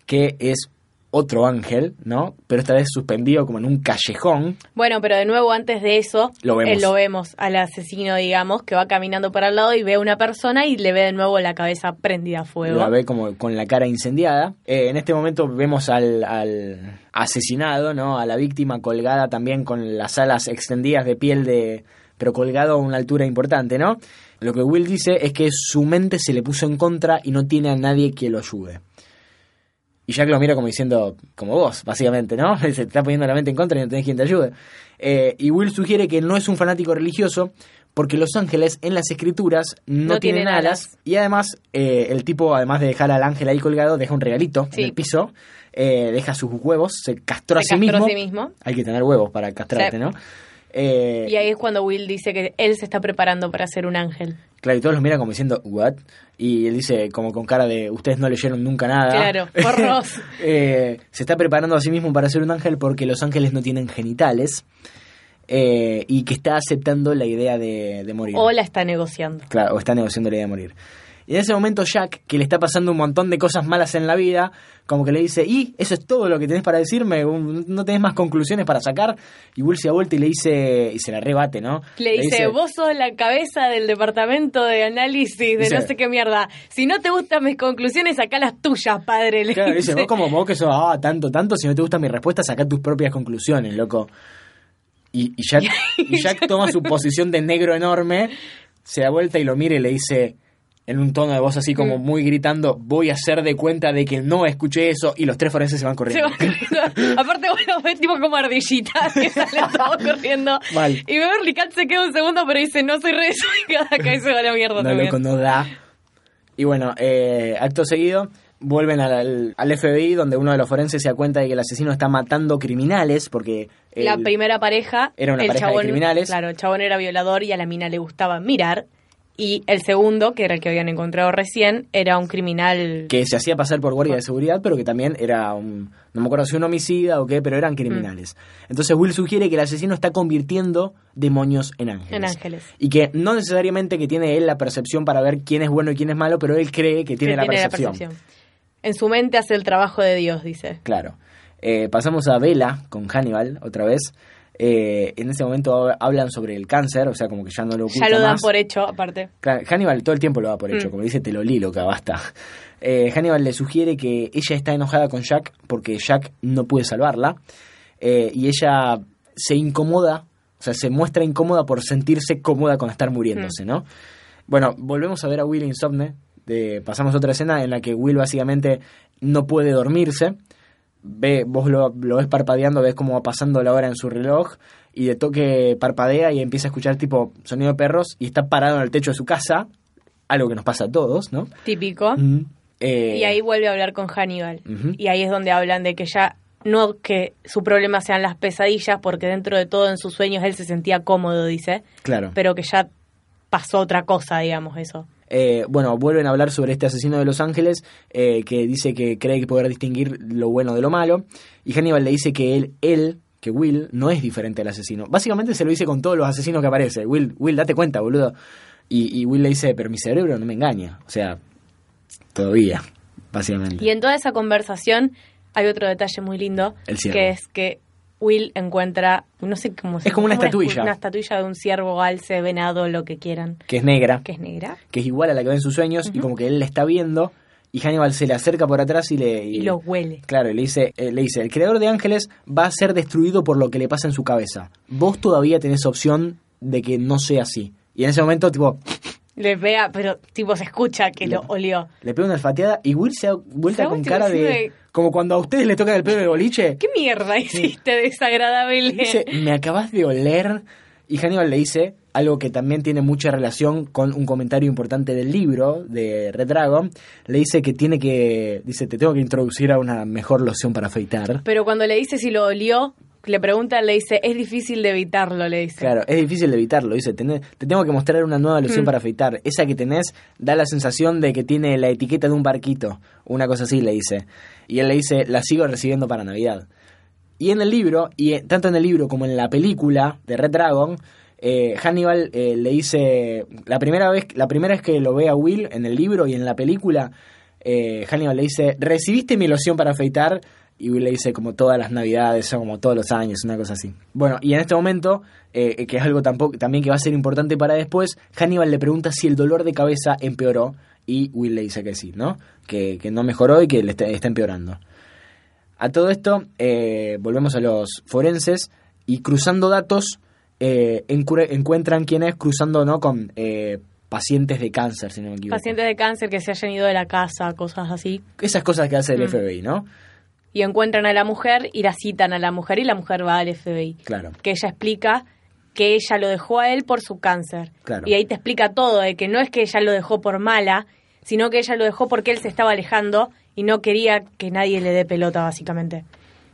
que es otro ángel, ¿no? Pero esta vez suspendido como en un callejón. Bueno, pero de nuevo antes de eso, Lo vemos. eh, lo vemos al asesino, digamos, que va caminando para el lado y ve a una persona y le ve de nuevo la cabeza prendida a fuego. La ve como con la cara incendiada. Eh, en este momento vemos al, al asesinado, ¿no? A la víctima colgada también con las alas extendidas de piel de. pero colgado a una altura importante, ¿no? Lo que Will dice es que su mente se le puso en contra y no tiene a nadie que lo ayude. Y Jack lo mira como diciendo, como vos, básicamente, ¿no? [LAUGHS] Se te está poniendo la mente en contra y no tenés quien te ayude. Eh, y Will sugiere que no es un fanático religioso porque los ángeles en las escrituras no, No tienen, tienen alas. alas. Y además, eh, el tipo, además de dejar al ángel ahí colgado, deja un regalito Sí. en el piso, eh, deja sus huevos, se castró a sí castró mismo. a sí mismo. Hay que tener huevos para castrarte, Sí. ¿no? Eh, Y ahí es cuando Will dice que él se está preparando para ser un ángel. Claro, y todos los miran como diciendo, ¿what? Y él dice, como con cara de, ustedes no leyeron nunca nada. Claro, [LAUGHS] porros. Eh, se está preparando a sí mismo para ser un ángel porque los ángeles no tienen genitales. eh, y que está aceptando la idea de, de morir. O la está negociando. Claro, o está negociando la idea de morir. Y en ese momento Jack, que le está pasando un montón de cosas malas en la vida, como que le dice, y eso es todo lo que tenés para decirme, no tenés más conclusiones para sacar. Y Will se da vuelta y le dice, y se la rebate, ¿no? Le dice, vos sos la cabeza del departamento de análisis de Dice- no sé qué mierda. Si no te gustan mis conclusiones, sacá las tuyas, padre. Le Claro, le dice, dice. vos como vos que sos, ah, tanto, tanto, si no te gusta mi respuesta, saca tus propias conclusiones, loco. Y, y Jack, [LAUGHS] y Jack toma su posición de negro enorme, se da vuelta y lo mira y le dice en un tono de voz así como Mm. muy gritando, voy a hacer de cuenta de que no escuché eso y los tres forenses se van Se corriendo. va corriendo. [LAUGHS] Aparte, bueno, ves tipo como ardillitas [LAUGHS] que salen todos corriendo. Mal. Y Beverly Cat se queda un segundo, pero dice, no soy re desubicada acá y se va a la mierda No, también. loco, no da. Y bueno, eh, acto seguido, vuelven al, al FBI donde uno de los forenses se da cuenta de que el asesino está matando criminales porque... La primera pareja, Era una el pareja de criminales. Claro, el chabón era violador y a la mina le gustaba mirar. Y el segundo, que era el que habían encontrado recién, era un criminal. que se hacía pasar por guardia de seguridad, pero que también era un, no me acuerdo si un homicida o qué, pero eran criminales. Mm. Entonces Will sugiere que el asesino está convirtiendo demonios en ángeles. En ángeles. Y que no necesariamente que tiene él la percepción para ver quién es bueno y quién es malo, pero él cree que tiene, que la, tiene percepción. En su mente hace el trabajo de Dios, dice. Claro. Eh, pasamos a Vela con Hannibal otra vez. Eh, en ese momento hab- hablan sobre el cáncer, o sea, como que ya no lo oculta Ya lo dan más. por hecho, aparte. Claro, Hannibal todo el tiempo lo da por hecho, Mm. como dice, te lo li, loca, basta. [LAUGHS] Eh, Hannibal le sugiere que ella está enojada con Jack porque Jack no puede salvarla eh, y ella se incomoda, o sea, se muestra incómoda por sentirse cómoda con estar Mm. muriéndose, ¿no? Bueno, volvemos a ver a Will Insomne, de, pasamos a otra escena en la que Will básicamente no puede dormirse, ve, vos lo, lo ves parpadeando, ves cómo va pasando la hora en su reloj y de toque parpadea y empieza a escuchar tipo sonido de perros y está parado en el techo de su casa, algo que nos pasa a todos, ¿no? Típico. Mm. Eh, Y ahí vuelve a hablar con Hannibal. Y ahí es donde hablan de que ya no que su problema sean las pesadillas, porque dentro de todo en sus sueños él se sentía cómodo, dice, Claro. pero que ya pasó otra cosa, digamos, eso. Eh, bueno, vuelven a hablar sobre este asesino de Los Ángeles eh, que dice que cree que poder distinguir lo bueno de lo malo. Y Hannibal le dice que él, él, que Will, no es diferente al asesino. Básicamente se lo dice con todos los asesinos que aparece. Will, Will, date cuenta, boludo. Y, y Will le dice, pero mi cerebro no me engaña. O sea, todavía, básicamente. Y en toda esa conversación hay otro detalle muy lindo, El que es que Will encuentra, no sé cómo se Es como una estatuilla. Una estatuilla de un ciervo, alce, venado, lo que quieran, Que es negra, que es negra, que es igual a la que ve en sus sueños y como que él la está viendo y Hannibal se le acerca por atrás y le... y lo huele. Claro, y le dice, eh, le dice, el creador de ángeles va a ser destruido por lo que le pasa en su cabeza. Vos todavía tenés opción de que no sea así. Y en ese momento, tipo, Le vea, pero tipo se escucha que lo olió. le pega una olfateada y Will se da vuelta con cara de... de- Como cuando a ustedes les toca el pelo del boliche. ¿Qué mierda hiciste desagradable? Dice, me acabas de oler. Y Hannibal le dice algo que también tiene mucha relación con un comentario importante del libro de Red Dragon. Le dice que tiene que... Dice, te tengo que introducir a una mejor loción para afeitar. Pero cuando le dice si lo olió, le pregunta, le dice, es difícil de evitarlo, le dice. Claro, es difícil de evitarlo. Dice, "Tenés- te tengo que mostrar una nueva loción Mm. para afeitar. Esa que tenés da la sensación de que tiene la etiqueta de un barquito. Una cosa así, le dice. Y él le dice, la sigo recibiendo para Navidad. Y en el libro, y eh, tanto en el libro como en la película de Red Dragon, eh, Hannibal eh, le dice, la primera vez, la primera vez que lo ve a Will en el libro y en la película, eh, Hannibal le dice, ¿recibiste mi loción para afeitar? Y Will le dice como todas las navidades o como todos los años, una cosa así. Bueno, y en este momento, eh, que es algo tampoco, también que va a ser importante para después, Hannibal le pregunta si el dolor de cabeza empeoró y Will le dice que sí, ¿no? Que, que no mejoró y que le está, está empeorando. A todo esto, eh, volvemos a los forenses y cruzando datos, eh, encuentran quién es cruzando ¿no? con eh, pacientes de cáncer, si no me equivoco. Pacientes de cáncer que se hayan ido de la casa, cosas así. Esas cosas que hace el Mm. FBI, ¿no? Y encuentran a la mujer y la citan a la mujer y la mujer va al FBI. Claro. Que ella explica que ella lo dejó a él por su cáncer. Claro. Y ahí te explica todo, de que no es que ella lo dejó por mala, sino que ella lo dejó porque él se estaba alejando y no quería que nadie le dé pelota, básicamente.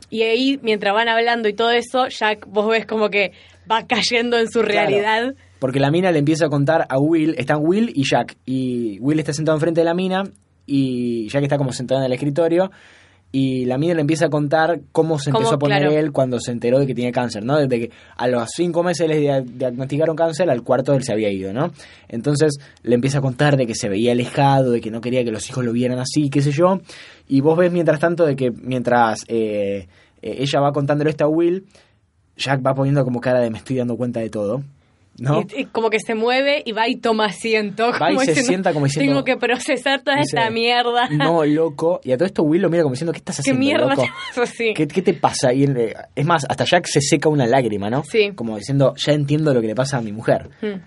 Y ahí, mientras van hablando y todo eso, Jack, vos ves como que va cayendo en su Claro. realidad. Porque la mina le empieza a contar a Will, están Will y Jack, y Will está sentado enfrente de la mina y Jack está como sentado en el escritorio y la mina le empieza a contar cómo se empezó a poner claro. él cuando se enteró de que tenía cáncer, ¿no? Desde que a los cinco meses le dia- diagnosticaron cáncer, al cuarto él se había ido, ¿no? Entonces le empieza a contar de que se veía alejado, de que no quería que los hijos lo vieran así, qué sé yo, y vos ves mientras tanto de que mientras eh, eh, ella va contándole esto a Will, Jack va poniendo como cara de me estoy dando cuenta de todo. ¿No? Y, y como que se mueve y va y toma asiento. [LAUGHS] Va y se sienta como diciendo- Tengo que procesar toda Dice, esta mierda. No, [LAUGHS] loco. Y a todo esto Will lo mira como diciendo, ¿qué estás ¿Qué haciendo, mierda loco? te? ¿Qué, qué te pasa? Y eh, es más, hasta Jack se seca una lágrima, ¿no? Sí. Como diciendo, ya entiendo lo que le pasa a mi mujer. Hmm.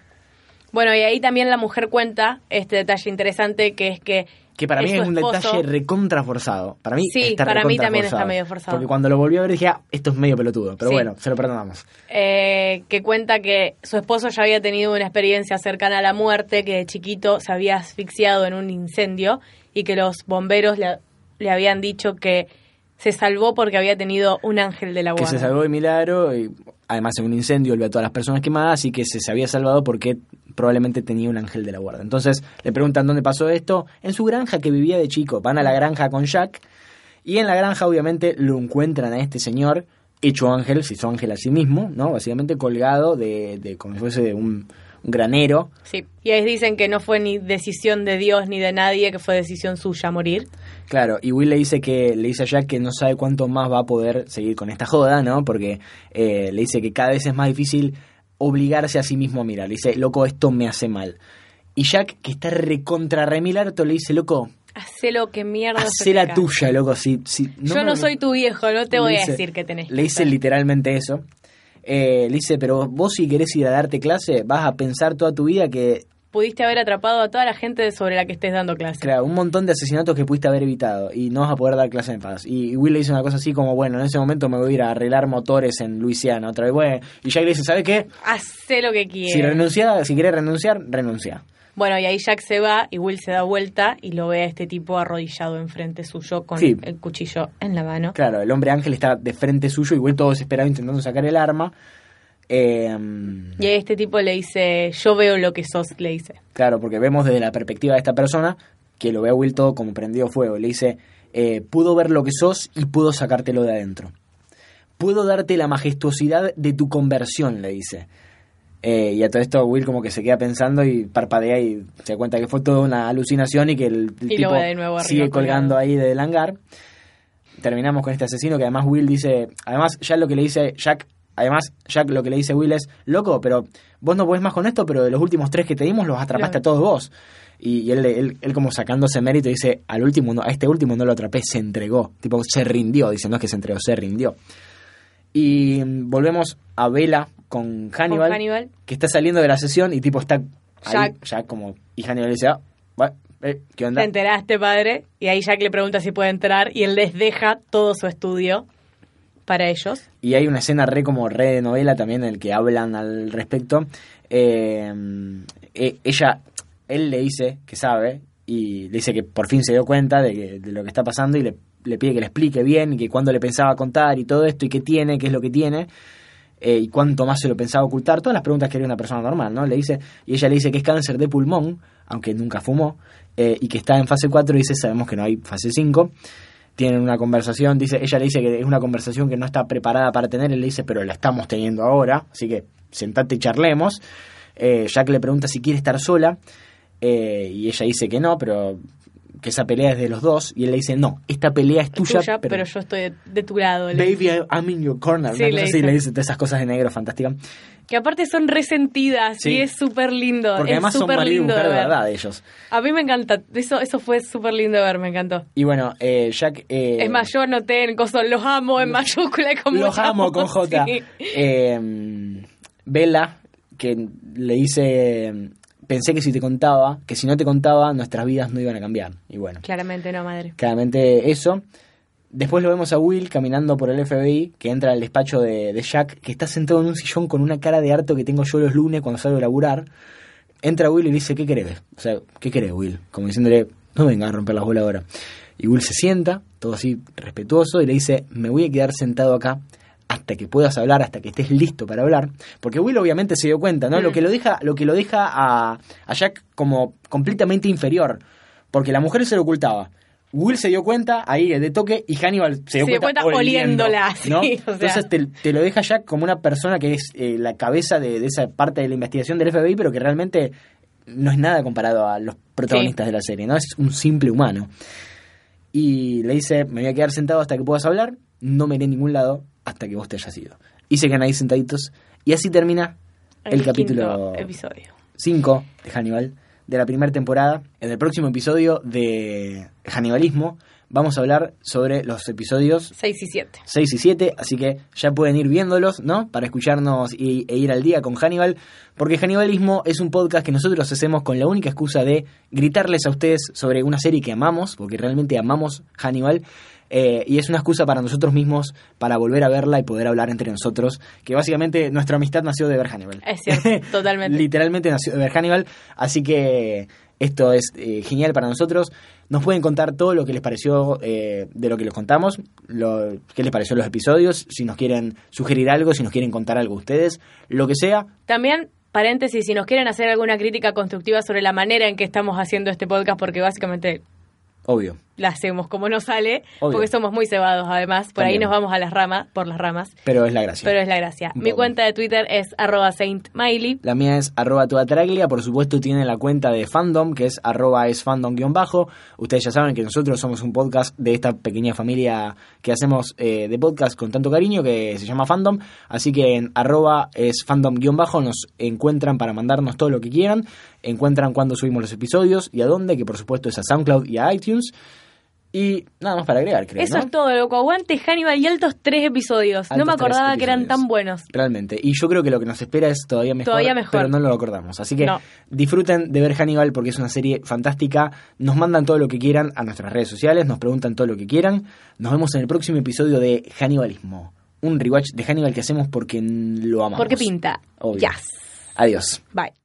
Bueno, y ahí también la mujer cuenta este detalle interesante que es que. Que para mí es un esposo- detalle recontra forzado. Para mí Sí, está para mí también forzado. está medio forzado. Porque cuando lo volví a ver dije, ah, esto es medio pelotudo. Pero Sí. bueno, se lo perdonamos. eh, que cuenta que su esposo ya había tenido una experiencia cercana a la muerte, que de chiquito se había asfixiado en un incendio y que los bomberos le, le habían dicho que se salvó porque había tenido un ángel de la Que guarda. se salvó de milagro y además en un incendio volvió a todas las personas quemadas así que se, se había salvado porque probablemente tenía un ángel de la guarda. Entonces le preguntan dónde pasó esto. En su granja que vivía de chico. Van a la granja con Jack y en la granja obviamente lo encuentran a este señor hecho ángel, se hizo ángel a sí mismo, ¿no? Básicamente colgado de, de como si fuese un, un granero. Sí, y ahí dicen que no fue ni decisión de Dios ni de nadie, que fue decisión suya morir. Claro, y Will le dice que le dice a Jack que no sabe cuánto más va a poder seguir con esta joda, ¿no? Porque eh, le dice que cada vez es más difícil obligarse a sí mismo a mirar. Le dice, loco, esto me hace mal. Y Jack, que está recontra remilarto, le dice, loco, Hacé lo que mierda hacé la tuya, loco. Si, si, Yo me- no soy tu viejo, no te voy a decir que tenés que Le dice literalmente eso. Eh, le dice, pero vos si querés ir a darte clase, vas a pensar toda tu vida que Pudiste haber atrapado a toda la gente sobre la que estés dando clase. Claro, un montón de asesinatos que pudiste haber evitado y no vas a poder dar clase en paz. Y Will le dice una cosa así como, bueno, en ese momento me voy a ir a arreglar motores en Luisiana otra vez. Bueno, y Jack le dice, ¿sabes qué? Hacé lo que quieras. Si renuncia, si quieres renunciar, renuncia. Bueno, y ahí Jack se va y Will se da vuelta y lo ve a este tipo arrodillado enfrente suyo con Sí. el cuchillo en la mano. Claro, el hombre ángel está de frente suyo y Will todo desesperado intentando sacar el arma. Eh, Y este tipo le dice, yo veo lo que sos, le dice. Claro, porque vemos desde la perspectiva de esta persona que lo ve a Will todo como prendido fuego. Le dice, eh, pudo ver lo que sos y pudo sacártelo de adentro. Puedo darte la majestuosidad de tu conversión, le dice. Eh, y a todo esto Will como que se queda pensando y parpadea y se da cuenta que fue toda una alucinación y que el, el Y lo tipo de nuevo sigue colgando ahí del hangar. Terminamos con este asesino que además Will dice, además ya lo que le dice Jack, además Jack lo que le dice Will es, loco, pero vos no podés más con esto, pero de los últimos tres que te dimos los atrapaste Claro. a todos vos. Y, y él, él, él como sacándose mérito dice, al último, no, a este último no lo atrapé, se entregó, tipo se rindió, dice, no es que se entregó, se rindió. Y mm, volvemos a Vela con Hannibal, Con Hannibal. que está saliendo de la sesión y tipo está ahí, Jack. ya como, y Hannibal le dice, ah, bueno, eh, ¿qué onda? ¿Te enteraste, padre? Y ahí Jack le pregunta si puede entrar y él les deja todo su estudio para ellos. Y hay una escena re como re de novela también en el que hablan al respecto. Eh, eh, ella, él le dice que sabe y le dice que por fin se dio cuenta de, que- de lo que está pasando y le, pide que le explique bien y que cuándo le pensaba contar y todo esto y qué tiene, qué es lo que tiene. eh, y cuánto más se lo pensaba ocultar, todas las preguntas que haría una persona normal, ¿no? Le dice, y ella le dice que es cáncer de pulmón, aunque nunca fumó, eh, y que está en fase 4, y dice, sabemos que no hay fase 5, tienen una conversación, dice, ella le dice que es una conversación que no está preparada para tener, él le dice, pero la estamos teniendo ahora, así que sentate y charlemos. Eh, Jack le pregunta si quiere estar sola, eh, y ella dice que no, pero que esa pelea es de los dos, y él le dice, no, esta pelea es tuya, Tuya, pero, yo estoy de, de tu lado. Baby, dice. I'm in your corner. Sí, una le cosa así, le dice todas esas cosas de negro fantásticas. Que aparte son resentidas Sí. y es súper lindo. Porque es además son súper marido y mujer de ver. verdad ellos. A mí me encanta. Eso, eso fue súper lindo de ver, me encantó. Y bueno, eh, Jack... eh, es más, yo anoté en coso, los amo en [LAUGHS] mayúscula con Los amo con J. sí. Eh, Bella, que le dice... Pensé que si te contaba, que si no te contaba, nuestras vidas no iban a cambiar. Y bueno, Claramente no, madre. claramente eso. Después lo vemos a Will caminando por el FBI, que entra al despacho de, de Jack, que está sentado en un sillón con una cara de harto que tengo yo los lunes cuando salgo a laburar. Entra Will y le dice, ¿qué querés? O sea, ¿qué querés, Will? Como diciéndole, no venga a romper las bolas ahora. Y Will se sienta, todo así respetuoso, y le dice, me voy a quedar sentado acá hasta que puedas hablar, hasta que estés listo para hablar. Porque Will obviamente se dio cuenta, ¿no? Mm. Lo que lo deja, lo que lo deja a, a Jack como completamente inferior. Porque la mujer se lo ocultaba. Will se dio cuenta ahí de toque y Hannibal se dio Se dio cuenta, cuenta oliéndola, [LAUGHS] sí, ¿no? o sea. Entonces te, te lo deja Jack como una persona que es eh, la cabeza de, de esa parte de la investigación del FBI, pero que realmente no es nada comparado a los protagonistas de la serie, ¿no? Es un simple humano. Y le dice, me voy a quedar sentado hasta que puedas hablar, no me iré a ningún lado hasta que vos te hayas ido. Y se quedan ahí sentaditos. Y así termina el, capítulo quinto episodio. 5 de Hannibal, de la primera temporada. En el próximo episodio de Hannibalismo vamos a hablar sobre los episodios 6 y 7. 6 y 7, así que ya pueden ir viéndolos, ¿no? Para escucharnos y, e ir al día con Hannibal, porque Hannibalismo es un podcast que nosotros hacemos con la única excusa de gritarles a ustedes sobre una serie que amamos, porque realmente amamos Hannibal. Eh, y es una excusa para nosotros mismos para volver a verla y poder hablar entre nosotros. Que básicamente nuestra amistad nació de ver Hannibal. Es cierto, [LAUGHS] totalmente. Literalmente nació de ver Hannibal. Así que esto es eh, genial para nosotros. Nos pueden contar todo lo que les pareció eh, de lo que les contamos, lo, qué les pareció los episodios, si nos quieren sugerir algo, si nos quieren contar algo ustedes, lo que sea. También, paréntesis, si nos quieren hacer alguna crítica constructiva sobre la manera en que estamos haciendo este podcast, porque básicamente Obvio. La hacemos como nos sale, Obvio. porque somos muy cebados además. Por ahí nos vamos a las ramas, por las ramas. Pero es la gracia. Pero es la gracia. Mi cuenta de Twitter es arroba saintmiley. La mía es arroba todatraglia, por supuesto tiene la cuenta de fandom, que es arroba es fandom guion bajo. Ustedes ya saben que nosotros somos un podcast de esta pequeña familia que hacemos eh, de podcast con tanto cariño que se llama fandom. Así que en arroba es fandom guion bajo nos encuentran para mandarnos todo lo que quieran. Encuentran cuándo subimos los episodios y a dónde, que por supuesto es a SoundCloud y a iTunes. Y nada más para agregar, creo. Eso ¿no? es todo, loco. Aguante Hannibal y altos tres episodios. no me acordaba que eran tan buenos. Realmente. Y yo creo que lo que nos espera es todavía mejor. Todavía mejor. Pero no lo acordamos. Así que No. disfruten de ver Hannibal porque es una serie fantástica. Nos mandan todo lo que quieran a nuestras redes sociales. Nos preguntan todo lo que quieran. Nos vemos en el próximo episodio de Hannibalismo. Un rewatch de Hannibal que hacemos porque lo amamos. Porque pinta. Obvio. Yes. Adiós. Bye.